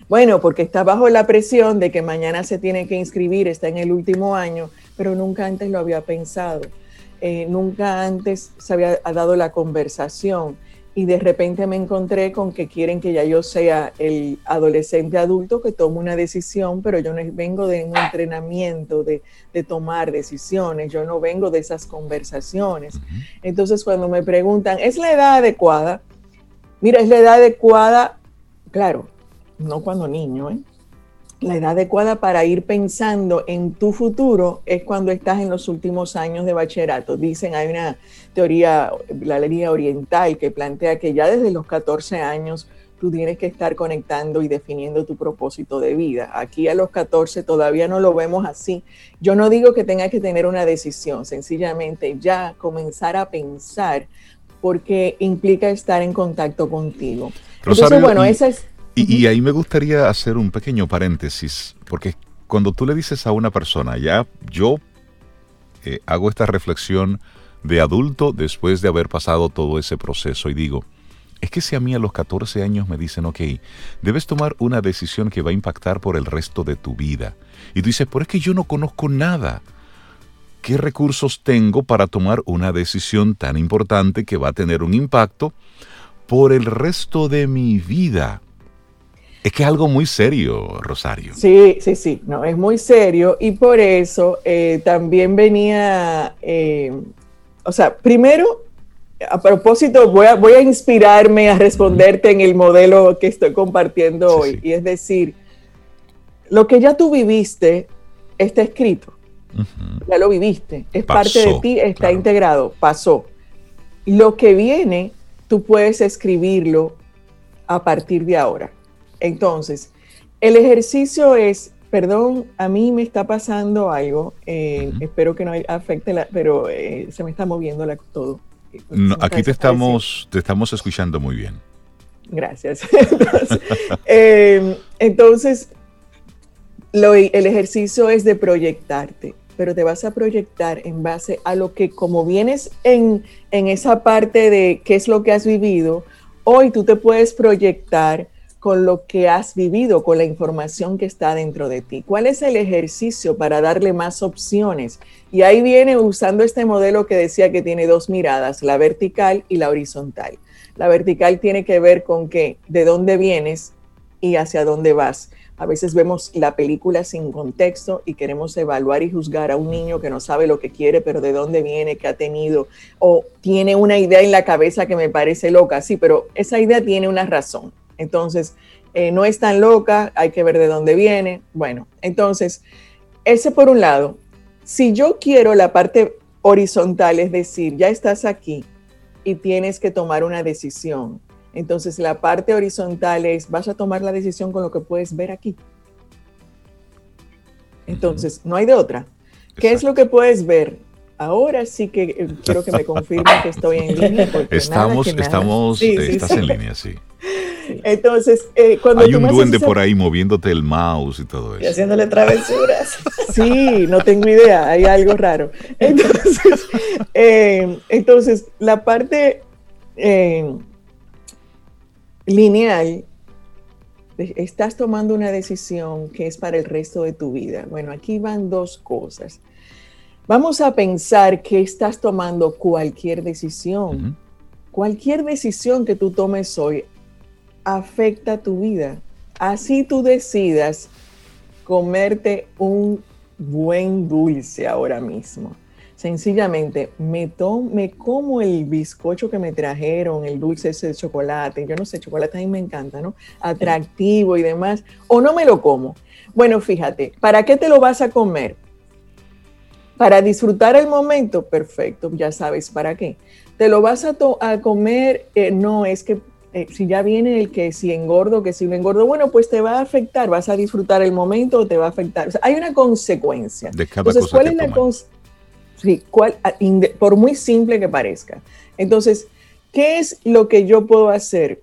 Bueno, porque está bajo la presión de que mañana se tiene que inscribir, está en el último año, pero nunca antes lo había pensado. Eh, nunca antes se había dado la conversación y de repente me encontré con que quieren que ya yo sea el adolescente adulto que tome una decisión, pero yo no vengo de un entrenamiento de, tomar decisiones, yo no vengo de esas conversaciones. Entonces cuando me preguntan, ¿es la edad adecuada? Mira, es la edad adecuada, claro, no cuando niño, ¿eh? La edad adecuada para ir pensando en tu futuro es cuando estás en los últimos años de bachillerato. Dicen, hay una teoría, la línea oriental, que plantea que ya desde los 14 años tú tienes que estar conectando y definiendo tu propósito de vida. Aquí a los 14 todavía no lo vemos así. Yo no digo que tengas que tener una decisión, sencillamente ya comenzar a pensar porque implica estar en contacto contigo. Entonces, bueno, esa es... Y, ahí me gustaría hacer un pequeño paréntesis, porque cuando tú le dices a una persona, ya yo eh, hago esta reflexión de adulto después de haber pasado todo ese proceso y digo, es que si a mí a los 14 años me dicen, ok, debes tomar una decisión que va a impactar por el resto de tu vida. Y tú dices, pero es que yo no conozco nada. ¿Qué recursos tengo para tomar una decisión tan importante que va a tener un impacto por el resto de mi vida? Es que es algo muy serio, Rosario. Sí, sí, sí, no, es muy serio y por eso eh, también venía, eh, o sea, primero a propósito, voy a, voy a inspirarme a responderte en el modelo que estoy compartiendo hoy. Y es decir, lo que ya tú viviste está escrito. Ya lo viviste. Es parte de ti, está integrado. Pasó. Lo que viene, tú puedes escribirlo a partir de ahora. Entonces, el ejercicio es, perdón, a mí me está pasando algo, eh, espero que no afecte, la, pero eh, se me está moviendo la, todo. aquí te estamos, te estamos escuchando muy bien. Gracias. entonces, eh, el ejercicio es de proyectarte, pero te vas a proyectar en base a lo que como vienes en, en esa parte de qué es lo que has vivido, hoy tú te puedes proyectar con lo que has vivido, con la información que está dentro de ti. ¿Cuál es el ejercicio para darle más opciones? Y ahí viene usando este modelo que decía que tiene dos miradas, la vertical y la horizontal. La vertical tiene que ver con qué, de dónde vienes y hacia dónde vas. A veces vemos la película sin contexto y queremos evaluar y juzgar a un niño que no sabe lo que quiere, pero de dónde viene, qué ha tenido, o tiene una idea en la cabeza que me parece loca. Sí, pero esa idea tiene una razón entonces, eh, no es tan loca, hay que ver de dónde viene. Bueno, entonces, ese por un lado. Si yo quiero la parte horizontal, es decir, ya estás aquí y tienes que tomar una decisión. Entonces, la parte horizontal es, vas a tomar la decisión con lo que puedes ver aquí. Entonces, no hay de otra. ¿Qué es lo que puedes ver? Ahora sí que eh, quiero que me confirme que estoy en línea. Estamos, estamos, estás en línea, sí. Entonces, eh, cuando Hay un duende por ahí moviéndote el mouse y todo eso. Y haciéndole travesuras. Sí, no tengo idea, hay algo raro. Entonces, eh, entonces la parte eh, lineal, estás tomando una decisión que es para el resto de tu vida. Bueno, aquí van dos cosas. Vamos a pensar que estás tomando cualquier decisión. Cualquier decisión que tú tomes hoy afecta tu vida. Así tú decidas comerte un buen dulce ahora mismo. Sencillamente, me, me como el bizcocho que me trajeron, el dulce ese de chocolate, yo no sé, chocolate a mí me encanta, ¿no? Atractivo y demás, o no me lo como. Bueno, fíjate, ¿para qué te lo vas a comer? Para disfrutar el momento, perfecto, ya sabes para qué. Te lo vas a, a comer, eh, no es que eh, si ya viene el que si engordo, que si no engordo, bueno, pues te va a afectar, vas a disfrutar el momento o te va a afectar. hay una consecuencia. De cada Entonces, ¿cuál es la sí, cuál, ah, por muy simple que parezca. Entonces, ¿qué es lo que yo puedo hacer?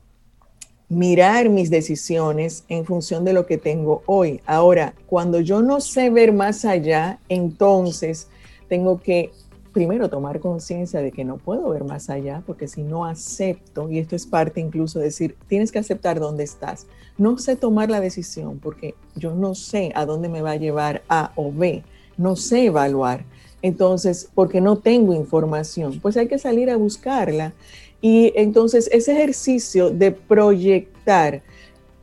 Mirar mis decisiones en función de lo que tengo hoy. Ahora, cuando yo no sé ver más allá, entonces tengo que primero tomar conciencia de que no puedo ver más allá, porque si no acepto, y esto es parte incluso de decir, tienes que aceptar dónde estás. No sé tomar la decisión porque yo no sé a dónde me va a llevar A o B, no sé evaluar. Entonces, porque no tengo información, pues hay que salir a buscarla. Y entonces ese ejercicio de proyectar,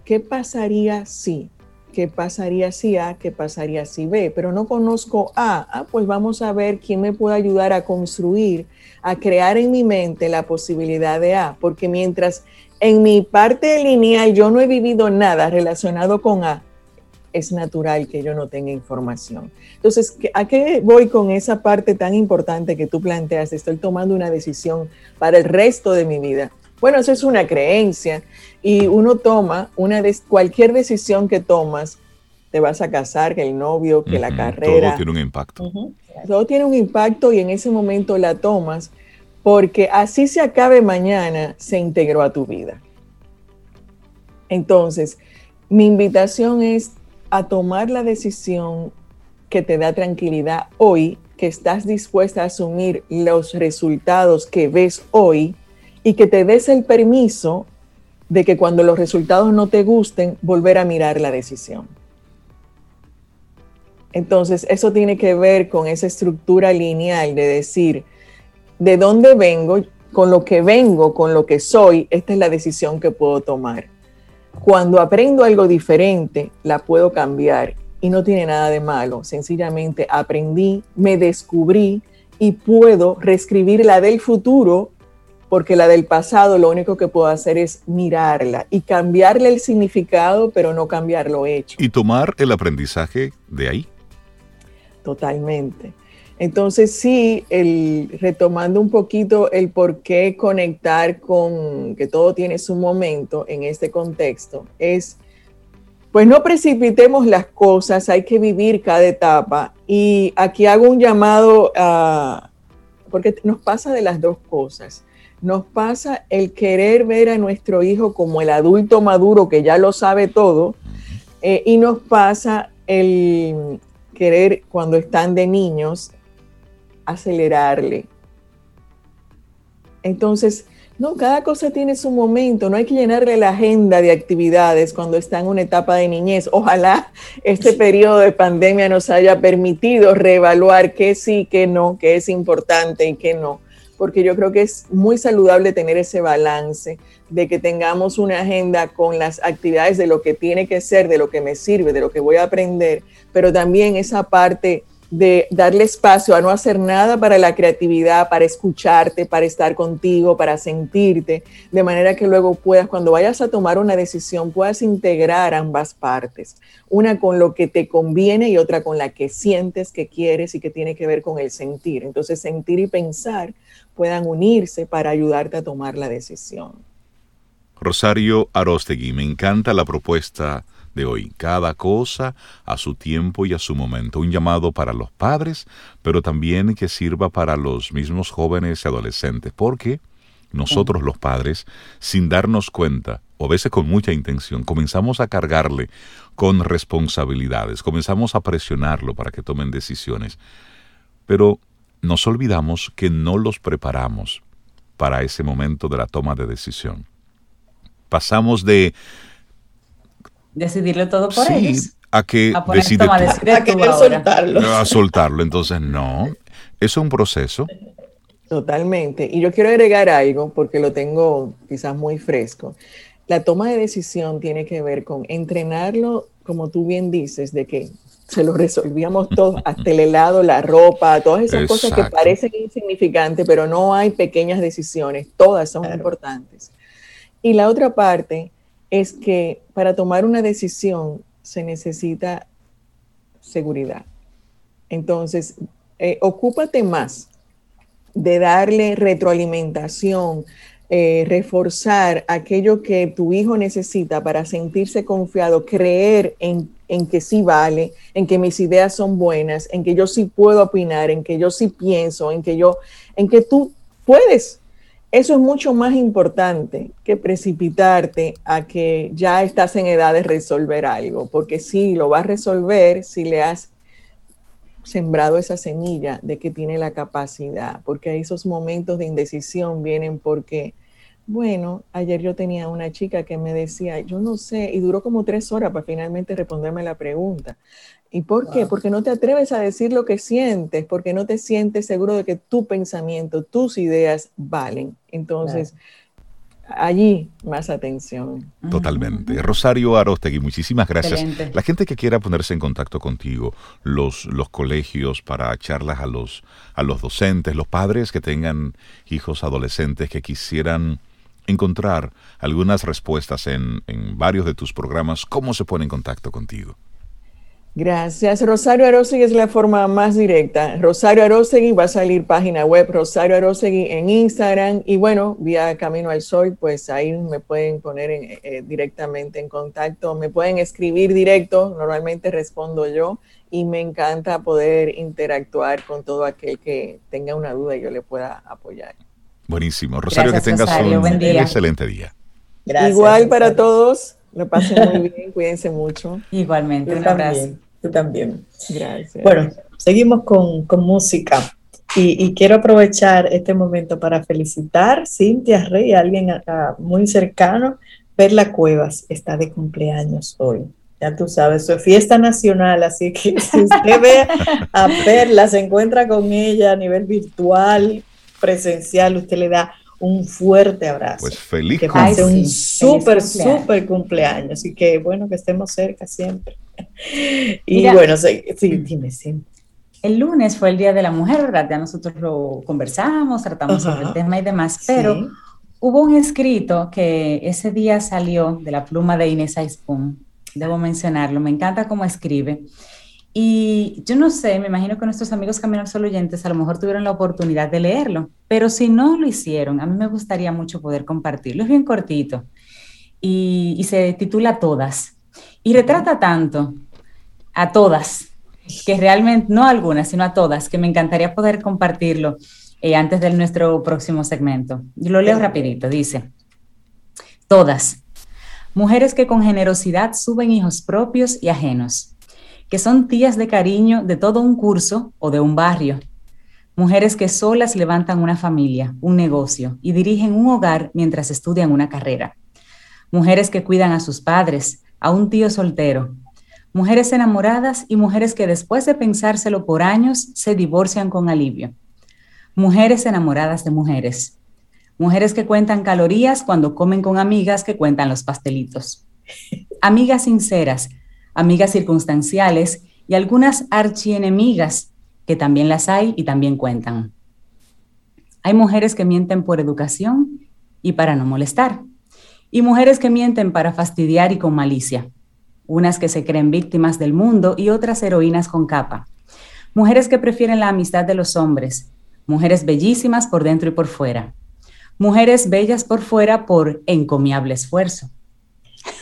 ¿qué pasaría si? qué pasaría si A, qué pasaría si B, pero no conozco A, ah, pues vamos a ver quién me puede ayudar a construir, a crear en mi mente la posibilidad de A, porque mientras en mi parte lineal yo no he vivido nada relacionado con A, es natural que yo no tenga información. Entonces, ¿a qué voy con esa parte tan importante que tú planteas? Estoy tomando una decisión para el resto de mi vida. Bueno, eso es una creencia y uno toma una de, cualquier decisión que tomas, te vas a casar, que el novio, que la carrera. Todo tiene un impacto. Todo tiene un impacto y en ese momento la tomas porque así se acabe mañana, se integró a tu vida. Entonces, mi invitación es a tomar la decisión que te da tranquilidad hoy, que estás dispuesta a asumir los resultados que ves hoy y que te des el permiso de que cuando los resultados no te gusten, volver a mirar la decisión. Entonces, eso tiene que ver con esa estructura lineal de decir, de dónde vengo, con lo que vengo, con lo que soy, esta es la decisión que puedo tomar. Cuando aprendo algo diferente, la puedo cambiar y no tiene nada de malo. Sencillamente aprendí, me descubrí y puedo reescribir la del futuro porque la del pasado lo único que puedo hacer es mirarla y cambiarle el significado, pero no cambiar lo hecho. Y tomar el aprendizaje de ahí. Totalmente. Entonces sí, el, retomando un poquito el por qué conectar con que todo tiene su momento en este contexto, es, pues no precipitemos las cosas, hay que vivir cada etapa. Y aquí hago un llamado a, porque nos pasa de las dos cosas. Nos pasa el querer ver a nuestro hijo como el adulto maduro que ya lo sabe todo, eh, y nos pasa el querer cuando están de niños acelerarle. Entonces, no, cada cosa tiene su momento, no hay que llenarle la agenda de actividades cuando está en una etapa de niñez. Ojalá este periodo de pandemia nos haya permitido reevaluar qué sí, qué no, qué es importante y qué no, porque yo creo que es muy saludable tener ese balance de que tengamos una agenda con las actividades de lo que tiene que ser, de lo que me sirve, de lo que voy a aprender, pero también esa parte de darle espacio a no hacer nada para la creatividad, para escucharte, para estar contigo, para sentirte, de manera que luego puedas, cuando vayas a tomar una decisión, puedas integrar ambas partes, una con lo que te conviene y otra con la que sientes que quieres y que tiene que ver con el sentir. Entonces, sentir y pensar puedan unirse para ayudarte a tomar la decisión. Rosario Arostegui, me encanta la propuesta de hoy. Cada cosa a su tiempo y a su momento. Un llamado para los padres, pero también que sirva para los mismos jóvenes y adolescentes, porque nosotros los padres, sin darnos cuenta, o a veces con mucha intención, comenzamos a cargarle con responsabilidades, comenzamos a presionarlo para que tomen decisiones, pero nos olvidamos que no los preparamos para ese momento de la toma de decisión. Pasamos de decidirlo todo por ellos. A que decide a soltarlo. A soltarlo. Entonces, no. Es un proceso. Totalmente. Y yo quiero agregar algo porque lo tengo quizás muy fresco. La toma de decisión tiene que ver con entrenarlo, como tú bien dices, de que se lo resolvíamos todo, hasta el helado, la ropa, todas esas cosas que parecen insignificantes, pero no hay pequeñas decisiones, todas son importantes. Y la otra parte es que para tomar una decisión se necesita seguridad. Entonces, eh, ocúpate más de darle retroalimentación, eh, reforzar aquello que tu hijo necesita para sentirse confiado, creer en, en, que sí vale, en que mis ideas son buenas, en que yo sí puedo opinar, en que yo sí pienso, en que yo, en que tú puedes eso es mucho más importante que precipitarte a que ya estás en edad de resolver algo, porque sí, lo vas a resolver si le has sembrado esa semilla de que tiene la capacidad, porque esos momentos de indecisión vienen porque, bueno, ayer yo tenía una chica que me decía, yo no sé, y duró como tres horas para finalmente responderme la pregunta. ¿Y por qué? Porque no te atreves a decir lo que sientes, porque no te sientes seguro de que tu pensamiento, tus ideas valen. Entonces, allí más atención. Totalmente. Rosario Arostegui, muchísimas gracias. La gente que quiera ponerse en contacto contigo, los, los colegios para charlas a los, a los docentes, los padres que tengan hijos adolescentes que quisieran encontrar algunas respuestas en, en varios de tus programas, ¿cómo se pone en contacto contigo? Gracias. Rosario Arosegui es la forma más directa. Rosario Arosegui va a salir página web Rosario Arosegui en Instagram y bueno, vía Camino al Sol, pues ahí me pueden poner eh, directamente en contacto, me pueden escribir directo, normalmente respondo yo y me encanta poder interactuar con todo aquel que tenga una duda y yo le pueda apoyar. Buenísimo. Rosario, que tengas un excelente día. Gracias, Igual para todos. Lo pasen muy bien, cuídense mucho. Igualmente, un abrazo. Tú también. Gracias. Bueno, seguimos con, música. Y, quiero aprovechar este momento para felicitar Cintia Rey, alguien muy cercano. Perla Cuevas está de cumpleaños hoy. Ya tú sabes, su fiesta nacional, así que si usted ve a Perla, se encuentra con ella a nivel virtual, presencial, usted le da un fuerte abrazo. Pues feliz Que pase un súper, súper cumpleaños. Así que bueno, que estemos cerca siempre. y bueno, sí, dime, sí. El lunes fue el Día de la Mujer, ¿verdad? Ya nosotros lo conversamos, tratamos sobre el tema y demás, pero hubo un escrito que ese día salió de la pluma de Inés Aispun, debo mencionarlo, me encanta cómo escribe. Y yo no sé, me imagino que nuestros amigos Camino al Sol oyentes a lo mejor tuvieron la oportunidad de leerlo, pero si no lo hicieron, a mí me gustaría mucho poder compartirlo. Es bien cortito y, y se titula Todas. Y retrata tanto a todas, que realmente, no a algunas, sino a todas, que me encantaría poder compartirlo eh, antes de nuestro próximo segmento. Yo lo leo rapidito, dice, todas, mujeres que con generosidad suben hijos propios y ajenos, que son tías de cariño de todo un curso o de un barrio, mujeres que solas levantan una familia, un negocio y dirigen un hogar mientras estudian una carrera, mujeres que cuidan a sus padres, a un tío soltero, mujeres enamoradas y mujeres que después de pensárselo por años se divorcian con alivio, mujeres enamoradas de mujeres, mujeres que cuentan calorías cuando comen con amigas que cuentan los pastelitos, amigas sinceras, amigas circunstanciales y algunas archienemigas que también las hay y también cuentan. Hay mujeres que mienten por educación y para no molestar y mujeres que mienten para fastidiar y con malicia, unas que se creen víctimas del mundo y otras heroínas con capa, mujeres que prefieren la amistad de los hombres, mujeres bellísimas por dentro y por fuera, mujeres bellas por fuera por encomiable esfuerzo,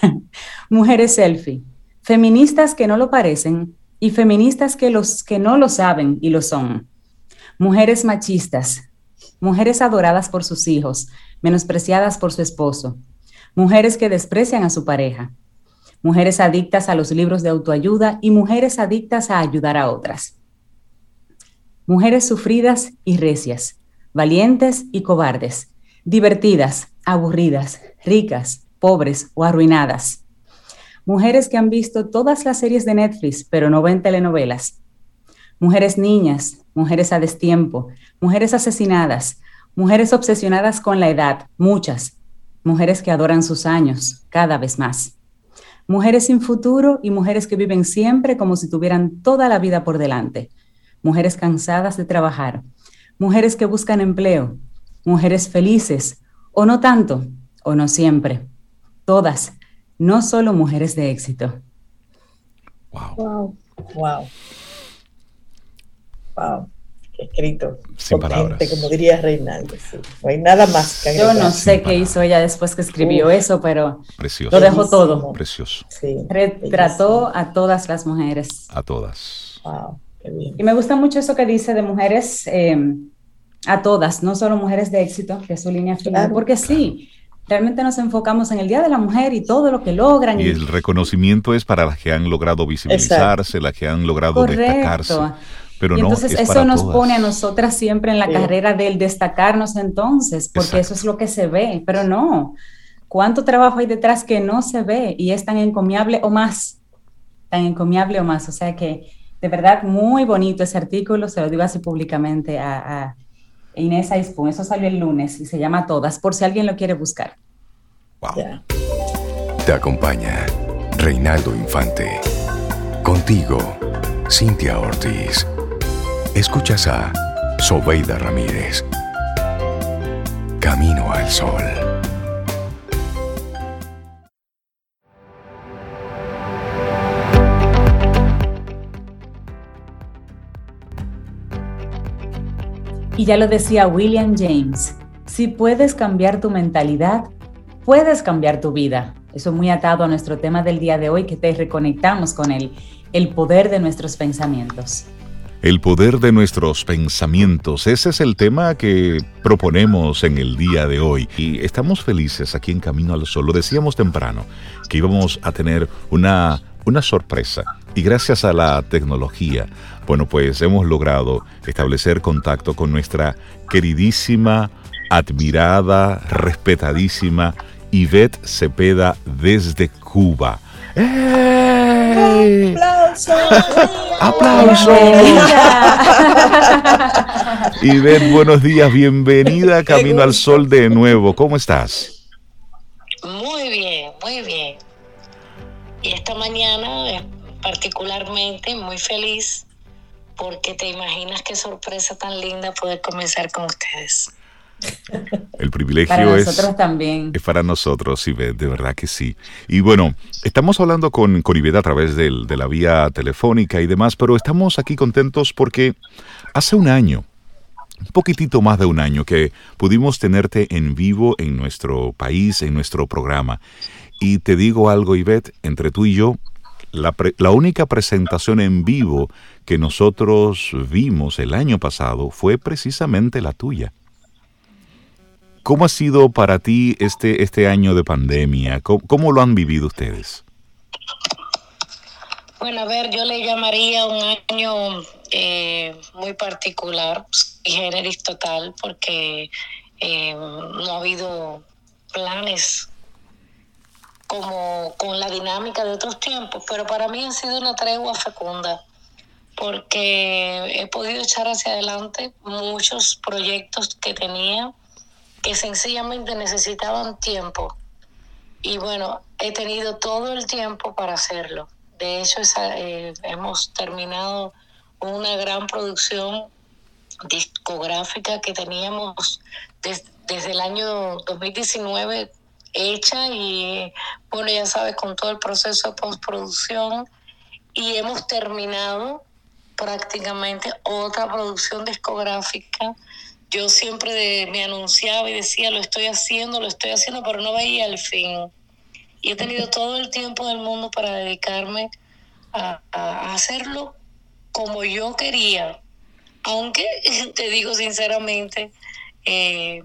mujeres selfie, feministas que no lo parecen y feministas que, los, que no lo saben y lo son, mujeres machistas, mujeres adoradas por sus hijos, menospreciadas por su esposo, mujeres que desprecian a su pareja, mujeres adictas a los libros de autoayuda y mujeres adictas a ayudar a otras. Mujeres sufridas y recias, valientes y cobardes, divertidas, aburridas, ricas, pobres o arruinadas. Mujeres que han visto todas las series de Netflix pero no ven telenovelas. Mujeres niñas, mujeres a destiempo, mujeres asesinadas, mujeres obsesionadas con la edad, muchas, mujeres que adoran sus años cada vez más, mujeres sin futuro y mujeres que viven siempre como si tuvieran toda la vida por delante, mujeres cansadas de trabajar, mujeres que buscan empleo, mujeres felices, o no tanto, o no siempre, todas, no solo mujeres de éxito. Wow. Wow. Wow. Wow escrito. Sin palabras. como diría Reinaldo. No hay nada más que Yo no sé qué hizo ella después que escribió eso, pero lo dejó todo. Precioso. Retrató a todas las mujeres. A todas. Wow, qué bien. Y me gusta mucho eso que dice de mujeres, em, a todas, no solo mujeres de éxito, que es su línea final, porque sí. Realmente nos enfocamos en el Día de la Mujer y todo lo que logran. Y, el reconocimiento es para las que han logrado visibilizarse, las que han logrado destacarse pero entonces eso nos pone a nosotras siempre en la carrera del destacarnos entonces, porque eso es lo que se ve, pero no. ¿Cuánto trabajo hay detrás que no se ve y es tan encomiable o más? Tan encomiable o más. O sea que de verdad muy bonito ese artículo, se lo digo así públicamente a, Inés Aispun. Eso salió el lunes y se llama Todas, por si alguien lo quiere buscar. Wow. Te acompaña Reinaldo Infante. Contigo, Cintia Ortiz. Escuchas a Sobeida Ramírez. Camino al Sol. Y ya lo decía William James, si puedes cambiar tu mentalidad, puedes cambiar tu vida. Eso es muy atado a nuestro tema del día de hoy, que te reconectamos con él, el poder de nuestros pensamientos. El poder de nuestros pensamientos, ese es el tema que proponemos en el día de hoy. Y estamos felices aquí en Camino al Sol. Lo decíamos temprano, que íbamos a tener una, una sorpresa. Y gracias a la tecnología, bueno, pues hemos logrado establecer contacto con nuestra queridísima, admirada, respetadísima Ivette Cepeda desde Cuba. ¡Eh! ¡Aplausos! ¡Aplausos! Ivette, buenos días, bienvenida a Camino al Sol de nuevo. ¿Cómo estás? Muy bien, muy bien. Y esta mañana eh, particularmente muy feliz porque te imaginas qué sorpresa tan linda poder comenzar con ustedes. El privilegio es, también. es para nosotros, Ivette, de verdad que sí. Y bueno, estamos hablando con, con a través de la vía telefónica y demás, pero estamos aquí contentos porque hace un año, un poquitito más de un año, que pudimos tenerte en vivo en nuestro país, en nuestro programa. Y te digo algo, Ivette, entre tú y yo, la, la, única presentación en vivo que nosotros vimos el año pasado fue precisamente la tuya. ¿Cómo ha sido para ti este, este año de pandemia? ¿Cómo, lo han vivido ustedes? Bueno, a ver, yo le llamaría un año eh, muy particular, y generis total, porque eh, no ha habido planes como con la dinámica de otros tiempos, pero para mí ha sido una tregua fecunda, porque he podido echar hacia adelante muchos proyectos que tenía que sencillamente necesitaban tiempo. Y bueno, he tenido todo el tiempo para hacerlo. De hecho, eh, hemos terminado una gran producción discográfica que teníamos desde el año 2019 hecha y bueno, ya sabes, con todo el proceso de postproducción y hemos terminado prácticamente otra producción discográfica yo siempre me anunciaba y decía, lo estoy haciendo, lo estoy haciendo, pero no veía el fin. Y he tenido todo el tiempo del mundo para dedicarme a, hacerlo como yo quería. Aunque, te digo sinceramente, eh,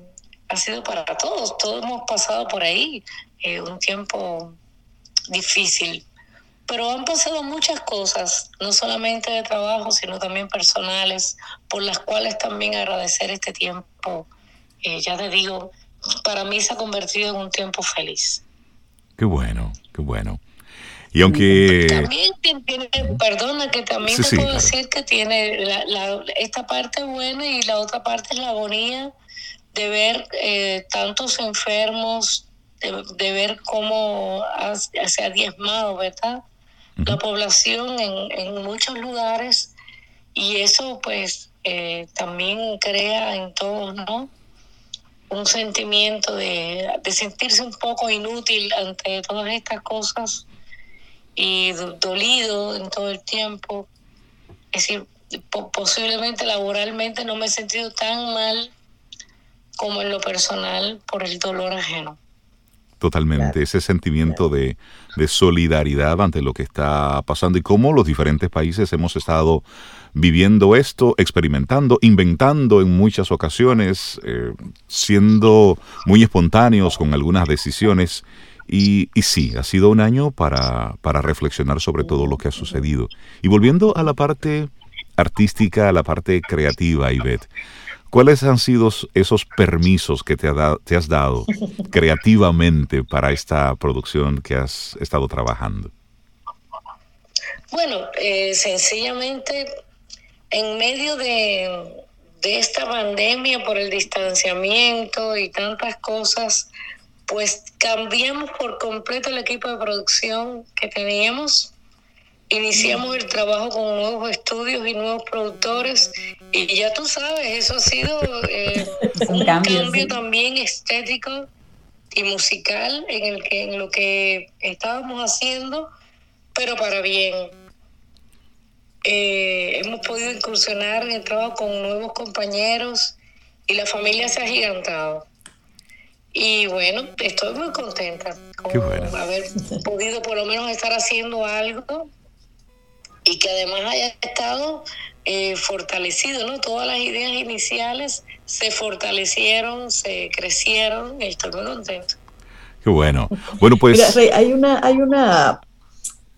ha sido para todos, todos hemos pasado por ahí eh, un tiempo difícil pero han pasado muchas cosas, no solamente de trabajo, sino también personales, por las cuales también agradecer este tiempo. Eh, ya te digo, para mí se ha convertido en un tiempo feliz. Qué bueno, qué bueno. Y aunque... También tiene, perdona, que también te puedo decir que tiene esta parte buena y la otra parte es la agonía de ver eh, tantos enfermos, de, ver cómo se ha diezmado, ¿verdad? la población en, en, muchos lugares y eso pues eh, también crea en todos, ¿no? Un sentimiento de, sentirse un poco inútil ante todas estas cosas y dolido en todo el tiempo. Es decir, posiblemente laboralmente no me he sentido tan mal como en lo personal por el dolor ajeno. Totalmente, ese sentimiento de, solidaridad ante lo que está pasando y cómo los diferentes países hemos estado viviendo esto, experimentando, inventando en muchas ocasiones, eh, siendo muy espontáneos con algunas decisiones. Y, y, sí, ha sido un año para, para reflexionar sobre todo lo que ha sucedido. Y volviendo a la parte artística, a la parte creativa, Ivette. ¿Cuáles han sido esos permisos que te, has dado creativamente para esta producción que has estado trabajando? Bueno, eh, sencillamente en medio de, de esta pandemia por el distanciamiento y tantas cosas, pues cambiamos por completo el equipo de producción que teníamos iniciamos el trabajo con nuevos estudios y nuevos productores y ya tú sabes, eso ha sido eh, un cambio, también estético y musical en el que en lo que estábamos haciendo, pero para bien. Eh, hemos podido incursionar en el trabajo con nuevos compañeros y la familia se ha gigantado. Y bueno, estoy muy contenta con haber podido por lo menos estar haciendo algo y que además haya estado eh, fortalecido, ¿no? Todas las ideas iniciales se fortalecieron, se crecieron y estoy muy contento. Qué bueno. Bueno, pues... hay una, hay una,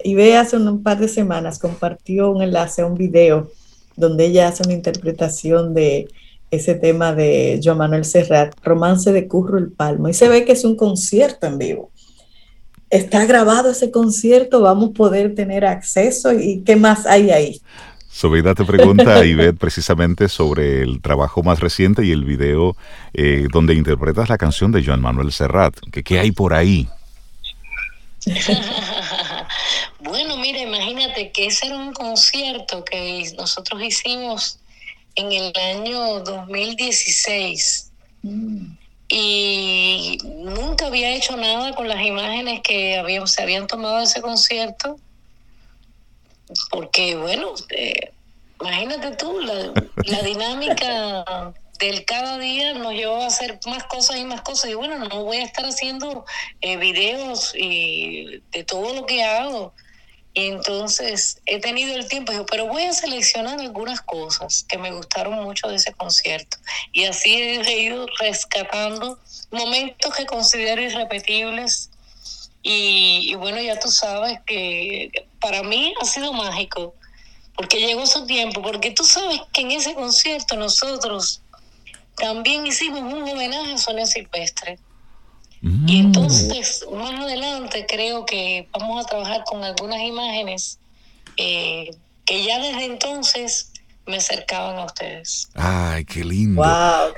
Ibe hace un par de semanas compartió un enlace a un video donde ella hace una interpretación de ese tema de Joan Manuel Serrat, Romance de Curro el Palmo, y se ve que es un concierto en vivo. Está grabado ese concierto, vamos a poder tener acceso y qué más hay ahí. Sobeida te pregunta a Ivette precisamente sobre el trabajo más reciente y el video eh, donde interpretas la canción de Joan Manuel Serrat. ¿Qué, qué hay por ahí? bueno, mira, imagínate que ese era un concierto que nosotros hicimos en el año 2016. Y nunca había hecho nada con las imágenes que habían, se habían tomado de ese concierto. Porque, bueno, eh, imagínate tú, la, la dinámica del cada día nos llevó a hacer más cosas y más cosas. Y bueno, no voy a estar haciendo eh, videos y de todo lo que hago. Y entonces he tenido el tiempo, pero voy a seleccionar algunas cosas que me gustaron mucho de ese concierto. Y así he ido rescatando momentos que considero irrepetibles. Y, y bueno, ya tú sabes que para mí ha sido mágico, porque llegó su tiempo, porque tú sabes que en ese concierto nosotros también hicimos un homenaje a Sonia Silvestre. Mm. Y entonces, más adelante, creo que vamos a trabajar con algunas imágenes eh, que ya desde entonces me acercaban a ustedes. Ay, qué lindo.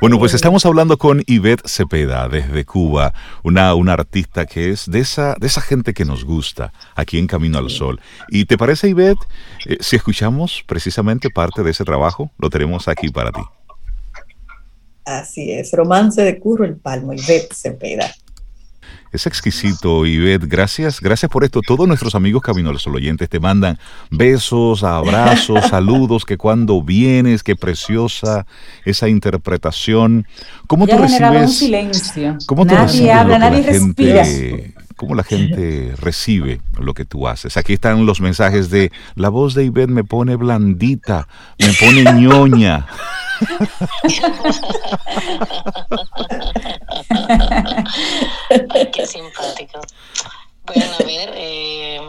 bueno, pues estamos hablando con Ivette Cepeda desde Cuba, una, una artista que es de esa, de esa gente que nos gusta aquí en Camino al Sol. ¿Y te parece, Ivette, eh, si escuchamos precisamente parte de ese trabajo? Lo tenemos aquí para ti. Así es, Romance de Curro el Palmo, Ivette Cepeda. Es exquisito, Ivette. Gracias, gracias por esto. Todos nuestros amigos Camino los oyentes te mandan besos, abrazos, saludos, que cuando vienes, qué preciosa esa interpretación. ¿Cómo tú recibes? un silencio. ¿Cómo nadie habla, nadie respira. ¿Cómo la gente recibe lo que tú haces? Aquí están los mensajes de la voz de Ivette me pone blandita, me pone ñoña. qué simpático. Bueno, a ver, eh,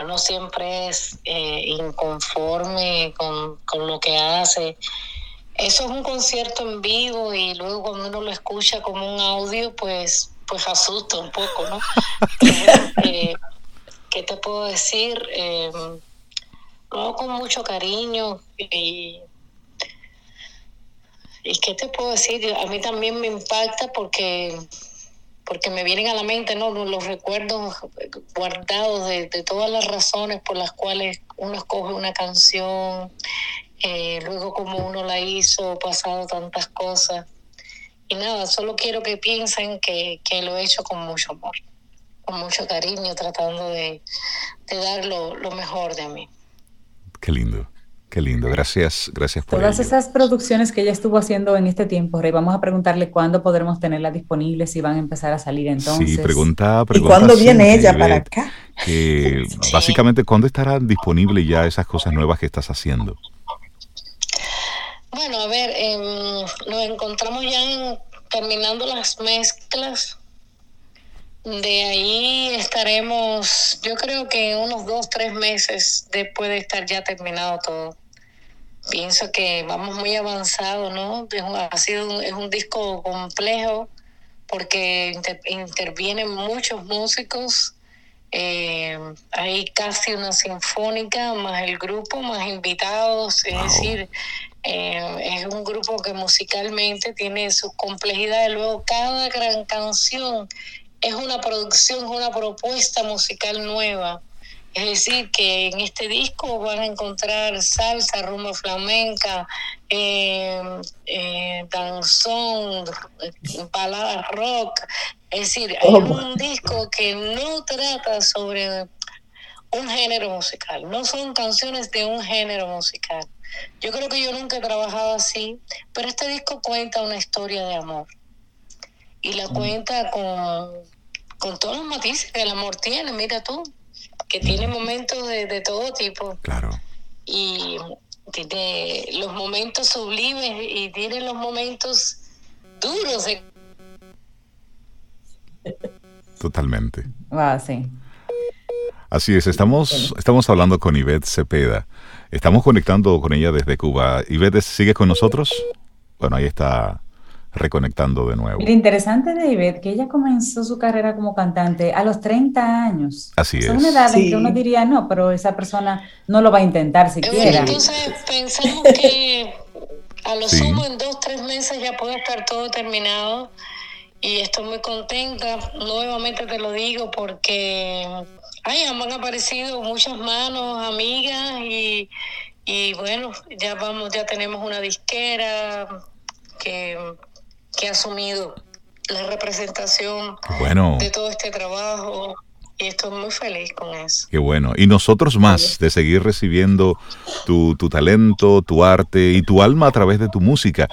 uno siempre es eh, inconforme con, con lo que hace. Eso es un concierto en vivo y luego cuando uno lo escucha como un audio, pues, pues asusta un poco, ¿no? Eh, ¿Qué te puedo decir? Eh, lo hago con mucho cariño y ¿Y qué te puedo decir? A mí también me impacta porque, porque me vienen a la mente ¿no? los recuerdos guardados de, todas las razones por las cuales uno escoge una canción, eh, luego como uno la hizo, pasado tantas cosas. Y nada, solo quiero que piensen que, lo he hecho con mucho amor, con mucho cariño, tratando de, dar lo, lo mejor de mí. Qué lindo. Qué lindo, gracias, gracias por Todas esas producciones que ella estuvo haciendo en este tiempo, Rey, vamos a preguntarle cuándo podremos tenerlas disponibles, si van a empezar a salir entonces. Sí, pregunta, pregunta ¿Y cuándo viene ella para acá? Que básicamente, ¿cuándo estarán disponibles ya esas cosas nuevas que estás haciendo? Bueno, a ver, em, nos encontramos ya terminando las mezclas de ahí estaremos, yo creo que unos dos, tres meses después de estar ya terminado todo. Pienso que vamos muy avanzado, ¿no? Es un, ha sido es un disco complejo porque intervienen muchos músicos. Eh, hay casi una sinfónica, más el grupo, más invitados. Es decir, eh, es un grupo que musicalmente tiene sus complejidades. Luego, cada gran canción es una producción, es una propuesta musical nueva. Es decir, que en este disco van a encontrar salsa, rumbo flamenca, eh, eh, danzón, balada rock. Es decir, hay un disco que no trata sobre un género musical, no son canciones de un género musical. Yo creo que yo nunca he trabajado así, pero este disco cuenta una historia de amor y la cuenta con, con todos los matices que el amor tiene, mira tú, que tiene momentos de, de todo tipo. Claro. Y tiene los momentos sublimes y tiene los momentos duros. Totalmente. Ah, sí. Así es, estamos, estamos hablando con Ivette Cepeda. Estamos conectando con ella desde Cuba. Ivette, ¿sigue con nosotros? Bueno, ahí está reconectando de nuevo. Lo interesante Ivette que ella comenzó su carrera como cantante a los 30 años. Así es. una edad en que uno diría, no, pero esa persona no lo va a intentar siquiera. Entonces pensamos que a lo sumo en dos, tres meses ya puede estar todo terminado y estoy muy contenta. Nuevamente te lo digo porque ay, han aparecido muchas manos, amigas y, y bueno, ya vamos, ya tenemos una disquera que que ha asumido la representación de todo este trabajo y estoy muy feliz con eso. Qué bueno. Y nosotros más de seguir recibiendo tu, tu talento, tu arte y tu alma a través de tu música.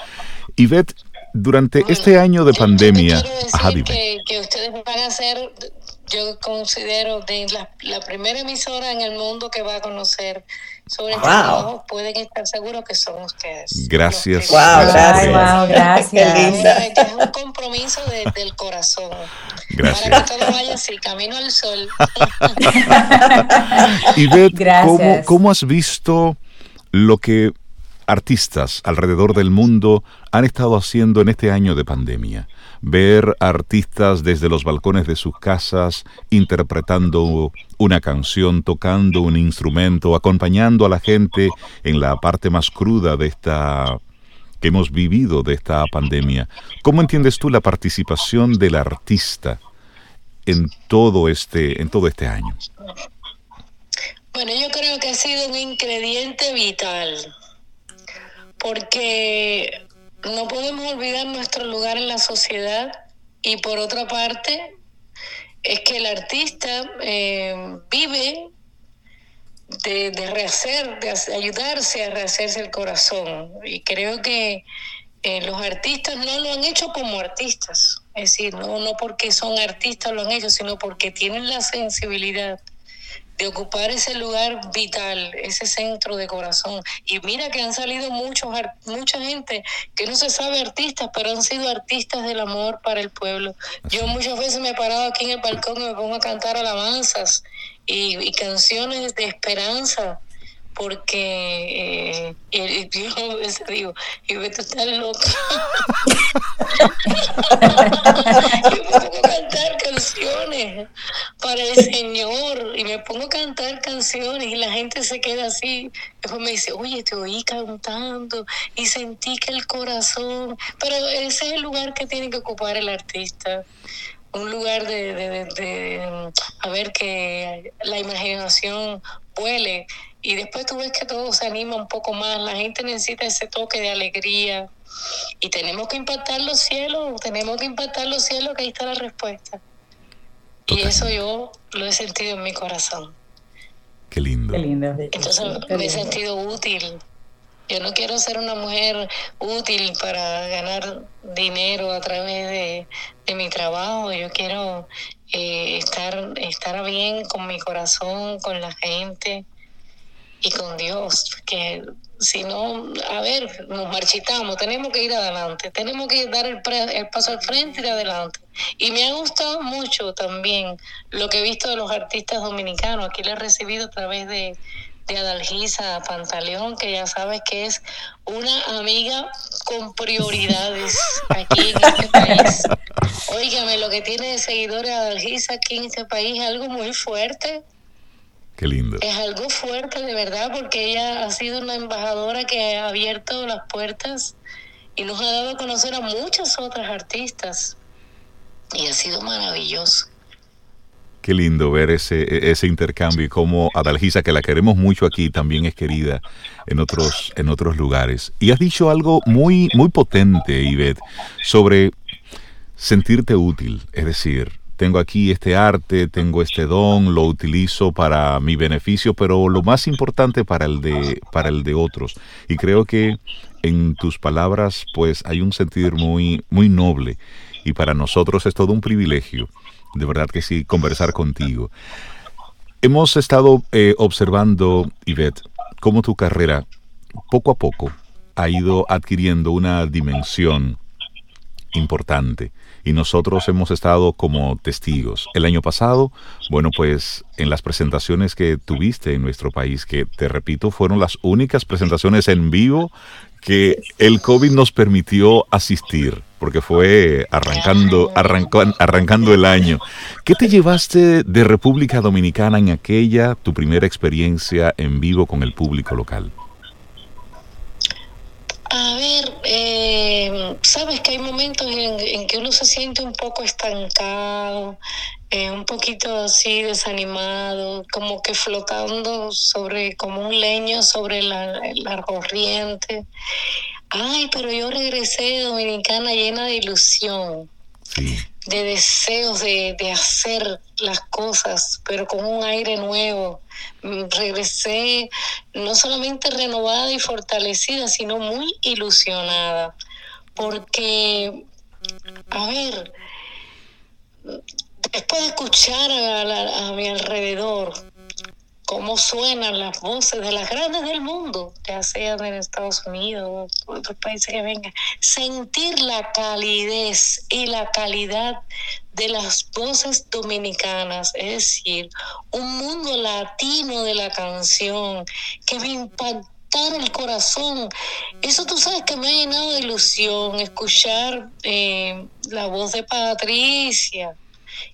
Ivette, durante este año de pandemia, que, que, ustedes van a ser, yo considero, de la, la primera emisora en el mundo que va a conocer sobre este trabajo, pueden estar seguros que son ustedes. Gracias. Wow, gracias. Wow, gracias. Es un compromiso del corazón. Gracias. Para que todo vaya así, camino al sol. y ¿cómo, ¿cómo has visto lo que artistas alrededor del mundo han estado haciendo en este año de pandemia? Ver artistas desde los balcones de sus casas interpretando una canción, tocando un instrumento, acompañando a la gente en la parte más cruda de esta que hemos vivido de esta pandemia. ¿Cómo entiendes tú la participación del artista en todo este en todo este año? Bueno, yo creo que ha sido un ingrediente vital porque no podemos olvidar nuestro lugar en la sociedad y por otra parte es que el artista eh, vive de, rehacer, de ayudarse a rehacerse el corazón. Y creo que eh, los artistas no lo han hecho como artistas, es decir, no, no porque son artistas lo han hecho, sino porque tienen la sensibilidad de ocupar ese lugar vital, ese centro de corazón. Y mira que han salido muchos, mucha gente que no se sabe artistas, pero han sido artistas del amor para el pueblo. Yo muchas veces me he parado aquí en el balcón y me pongo a cantar alabanzas y, y canciones de esperanza porque eh, yo a veces digo, y tú estás loca. yo me pongo a cantar canciones para el Señor y me pongo a cantar canciones y la gente se queda así. Después me dice, oye, te oí cantando y sentí que el corazón, pero ese es el lugar que tiene que ocupar el artista un lugar de, de, de, a ver que la imaginación vuele y después tú ves que todo se anima un poco más, la gente necesita ese toque de alegría y tenemos que impactar los cielos, tenemos que impactar los cielos, que ahí está la respuesta. Y eso yo lo he sentido en mi corazón. Qué lindo. Qué lindo. Entonces me he sentido útil. Yo no quiero ser una mujer útil para ganar dinero a través de, de mi trabajo. Yo quiero eh, estar, estar bien con mi corazón, con la gente y con Dios, que si no, a ver, nos marchitamos, tenemos que ir adelante, tenemos que dar el, el paso al frente y de adelante. Y me ha gustado mucho también lo que he visto de los artistas dominicanos, aquí le he recibido a través de, de Adalgisa Pantaleón, que ya sabes que es una amiga con prioridades aquí en este país. Óigame, lo que tiene de seguidores Adalgisa aquí en este país es algo muy fuerte. Qué lindo. Es algo fuerte de verdad porque ella ha sido una embajadora que ha abierto las puertas y nos ha dado a conocer a muchas otras artistas. Y ha sido maravilloso. Qué lindo ver ese, ese intercambio y cómo Adalgisa, que la queremos mucho aquí, también es querida en otros, en otros lugares. Y has dicho algo muy, muy potente, Ivette, sobre sentirte útil. Es decir, tengo aquí este arte, tengo este don, lo utilizo para mi beneficio, pero lo más importante para el de, para el de otros. Y creo que en tus palabras, pues hay un sentir muy, muy noble. Y para nosotros es todo un privilegio, de verdad que sí, conversar contigo. Hemos estado eh, observando, Yvette, cómo tu carrera poco a poco ha ido adquiriendo una dimensión importante y nosotros hemos estado como testigos. El año pasado, bueno, pues en las presentaciones que tuviste en nuestro país, que te repito, fueron las únicas presentaciones en vivo que el COVID nos permitió asistir, porque fue arrancando, arrancando el año. ¿Qué te llevaste de República Dominicana en aquella, tu primera experiencia en vivo con el público local? A ver, eh, sabes que hay momentos en, que uno se siente un poco estancado, eh, un poquito así desanimado, como que flotando sobre, como un leño sobre la, la corriente. Ay, pero yo regresé Dominicana llena de ilusión. De deseos de, hacer las cosas, pero con un aire nuevo. Mm, regresé no solamente renovada y fortalecida, sino muy ilusionada, porque, a ver, después de escuchar a mi alrededor, cómo suenan las voces de las grandes del mundo, ya sean en Estados Unidos o otros países que vengan, sentir la calidez y la calidad de las voces dominicanas, es decir, un mundo latino de la canción que me impactó el corazón. Eso tú sabes que me ha llenado de ilusión, escuchar eh, la voz de Patricia,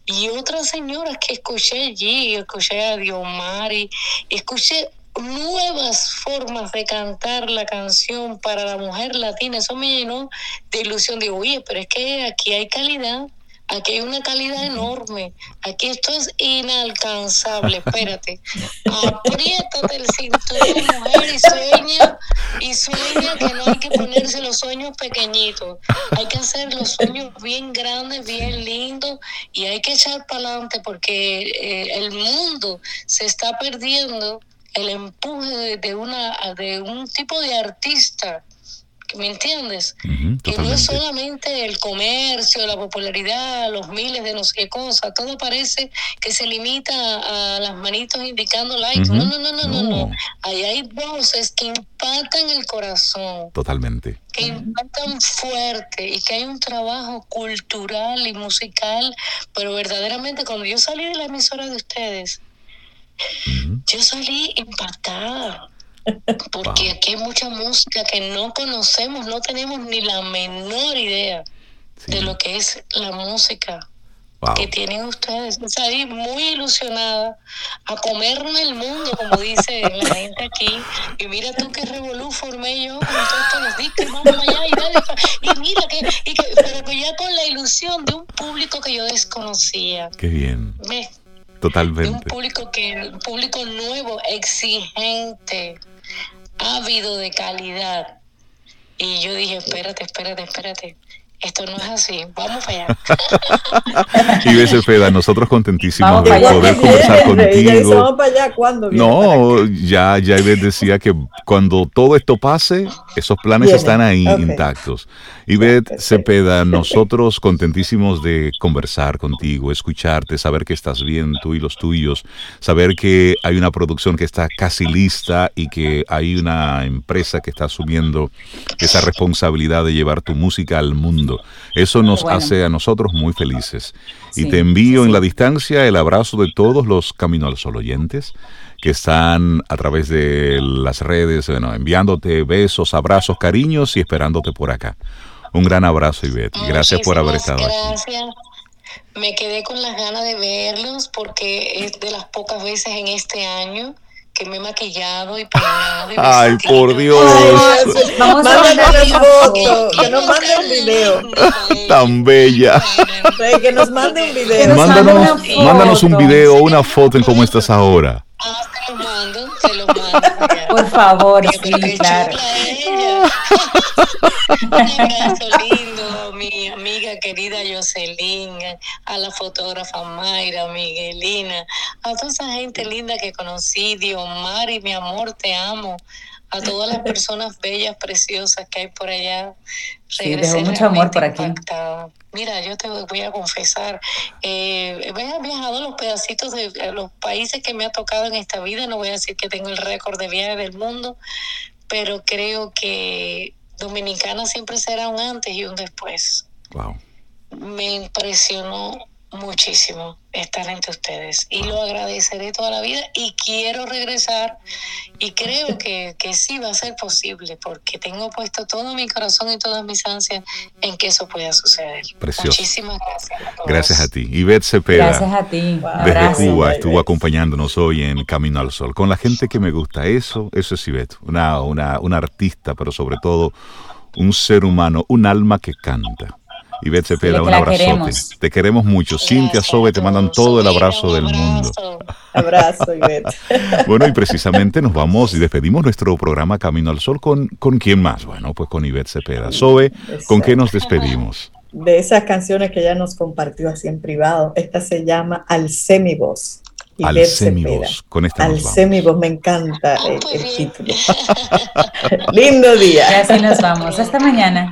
y otras señoras que escuché allí, escuché a Diomari, escuché nuevas formas de cantar la canción para la mujer latina. Eso me llenó de ilusión. Digo, oye, pero es que aquí hay calidad. Aquí hay una calidad enorme. Aquí esto es inalcanzable. Espérate. Apriétate el cinturón, mujer, y sueña. Y sueña que no hay que ponerse los sueños pequeñitos. Hay que hacer los sueños bien grandes, bien lindos. Y hay que echar para adelante porque eh, el mundo se está perdiendo el empuje de, una, de un tipo de artista ¿me entiendes? que no es solamente el comercio, la popularidad, los miles de no sé qué cosa, todo parece que se limita a, las manitos indicando like. no, no, no, no, no, no, Ahí hay voces que impactan el corazón. Totalmente. Que impactan fuerte y que hay un trabajo cultural y musical, pero verdaderamente cuando yo salí de la emisora de ustedes, yo salí impactada porque aquí hay mucha música que no conocemos, no tenemos ni la menor idea de lo que es la música que tienen ustedes. Estoy muy ilusionada a comerme el mundo, como dice la gente aquí. Y mira tú qué revolú formé yo con todos los discos, vamos allá y dale. Y mira que, y que, pero ya con la ilusión de un público que yo desconocía. Qué bien. Totalmente. un público que, un público nuevo, exigente, ávido de calidad. Y yo dije, espérate, espérate, espérate. Esto no es así, vamos para allá. y ves, Feda, nosotros contentísimos de poder conversar contigo. Vamos para allá, ¿cuándo? No, ya, ya Ivette decía que cuando todo esto pase, esos planes están ahí intactos. Ivette Cepeda, nosotros contentísimos de conversar contigo, escucharte, saber que estás bien tú y los tuyos, saber que hay una producción que está casi lista y que hay una empresa que está asumiendo esa responsabilidad de llevar tu música al mundo. Eso nos hace a nosotros muy felices. y te envío en la distancia el abrazo de todos los Camino al Sol oyentes que están a través de las redes, bueno, enviándote besos, abrazos, cariños y esperándote por acá. Un gran abrazo, Ivette. Gracias por haber estado gracias. Me quedé con las ganas de verlos porque es de las pocas veces en este año que me he maquillado y peinado. Ay, por Dios. Vamos a mandar foto, que nos mande un video. Tan bella. Que nos mande un video. Mándanos, mándanos un video, una foto en cómo estás ahora. Los mando, te los mando. Por favor, sí, claro. Un abrazo lindo, mi amiga querida Jocelyn, a la fotógrafa Mayra, Miguelina, a toda esa gente linda que conocí, Diomari, mi amor, te amo a todas las personas bellas, preciosas que hay por allá. Sí, dejó mucho amor por aquí. Mira, yo te voy a confesar, eh, he viajado los pedacitos de los países que me ha tocado en esta vida, no voy a decir que tengo el récord de viaje del mundo, pero creo que Dominicana siempre será un antes y un después. Wow. Me impresionó muchísimo estar entre ustedes y lo agradeceré toda la vida y quiero regresar y creo que, que sí va a ser posible porque tengo puesto todo mi corazón y todas mis ansias en que eso pueda suceder. Precioso. Muchísimas gracias. A Gracias a ti. Ivette Cepeda. Gracias a ti. Desde Cuba estuvo acompañándonos hoy en Camino al Sol. Con la gente que me gusta. Eso, eso es Ivette. Una, una, una artista, pero sobre todo un ser humano, un alma que canta. Ivette Cepeda, un abrazote. Te queremos mucho. Cintia Sobe te mandan todo el abrazo del mundo. Abrazo, Ivette. bueno, y precisamente nos vamos y despedimos nuestro programa Camino al Sol con, ¿con quién más? Bueno, pues con Ivette Cepeda. Sobe, ¿con qué nos despedimos? De esas canciones que ella nos compartió así en privado, esta se llama Al Semivos. Al semivos. Con esta Al semivos, me encanta el, el título. Lindo día. Y así nos vamos. Hasta mañana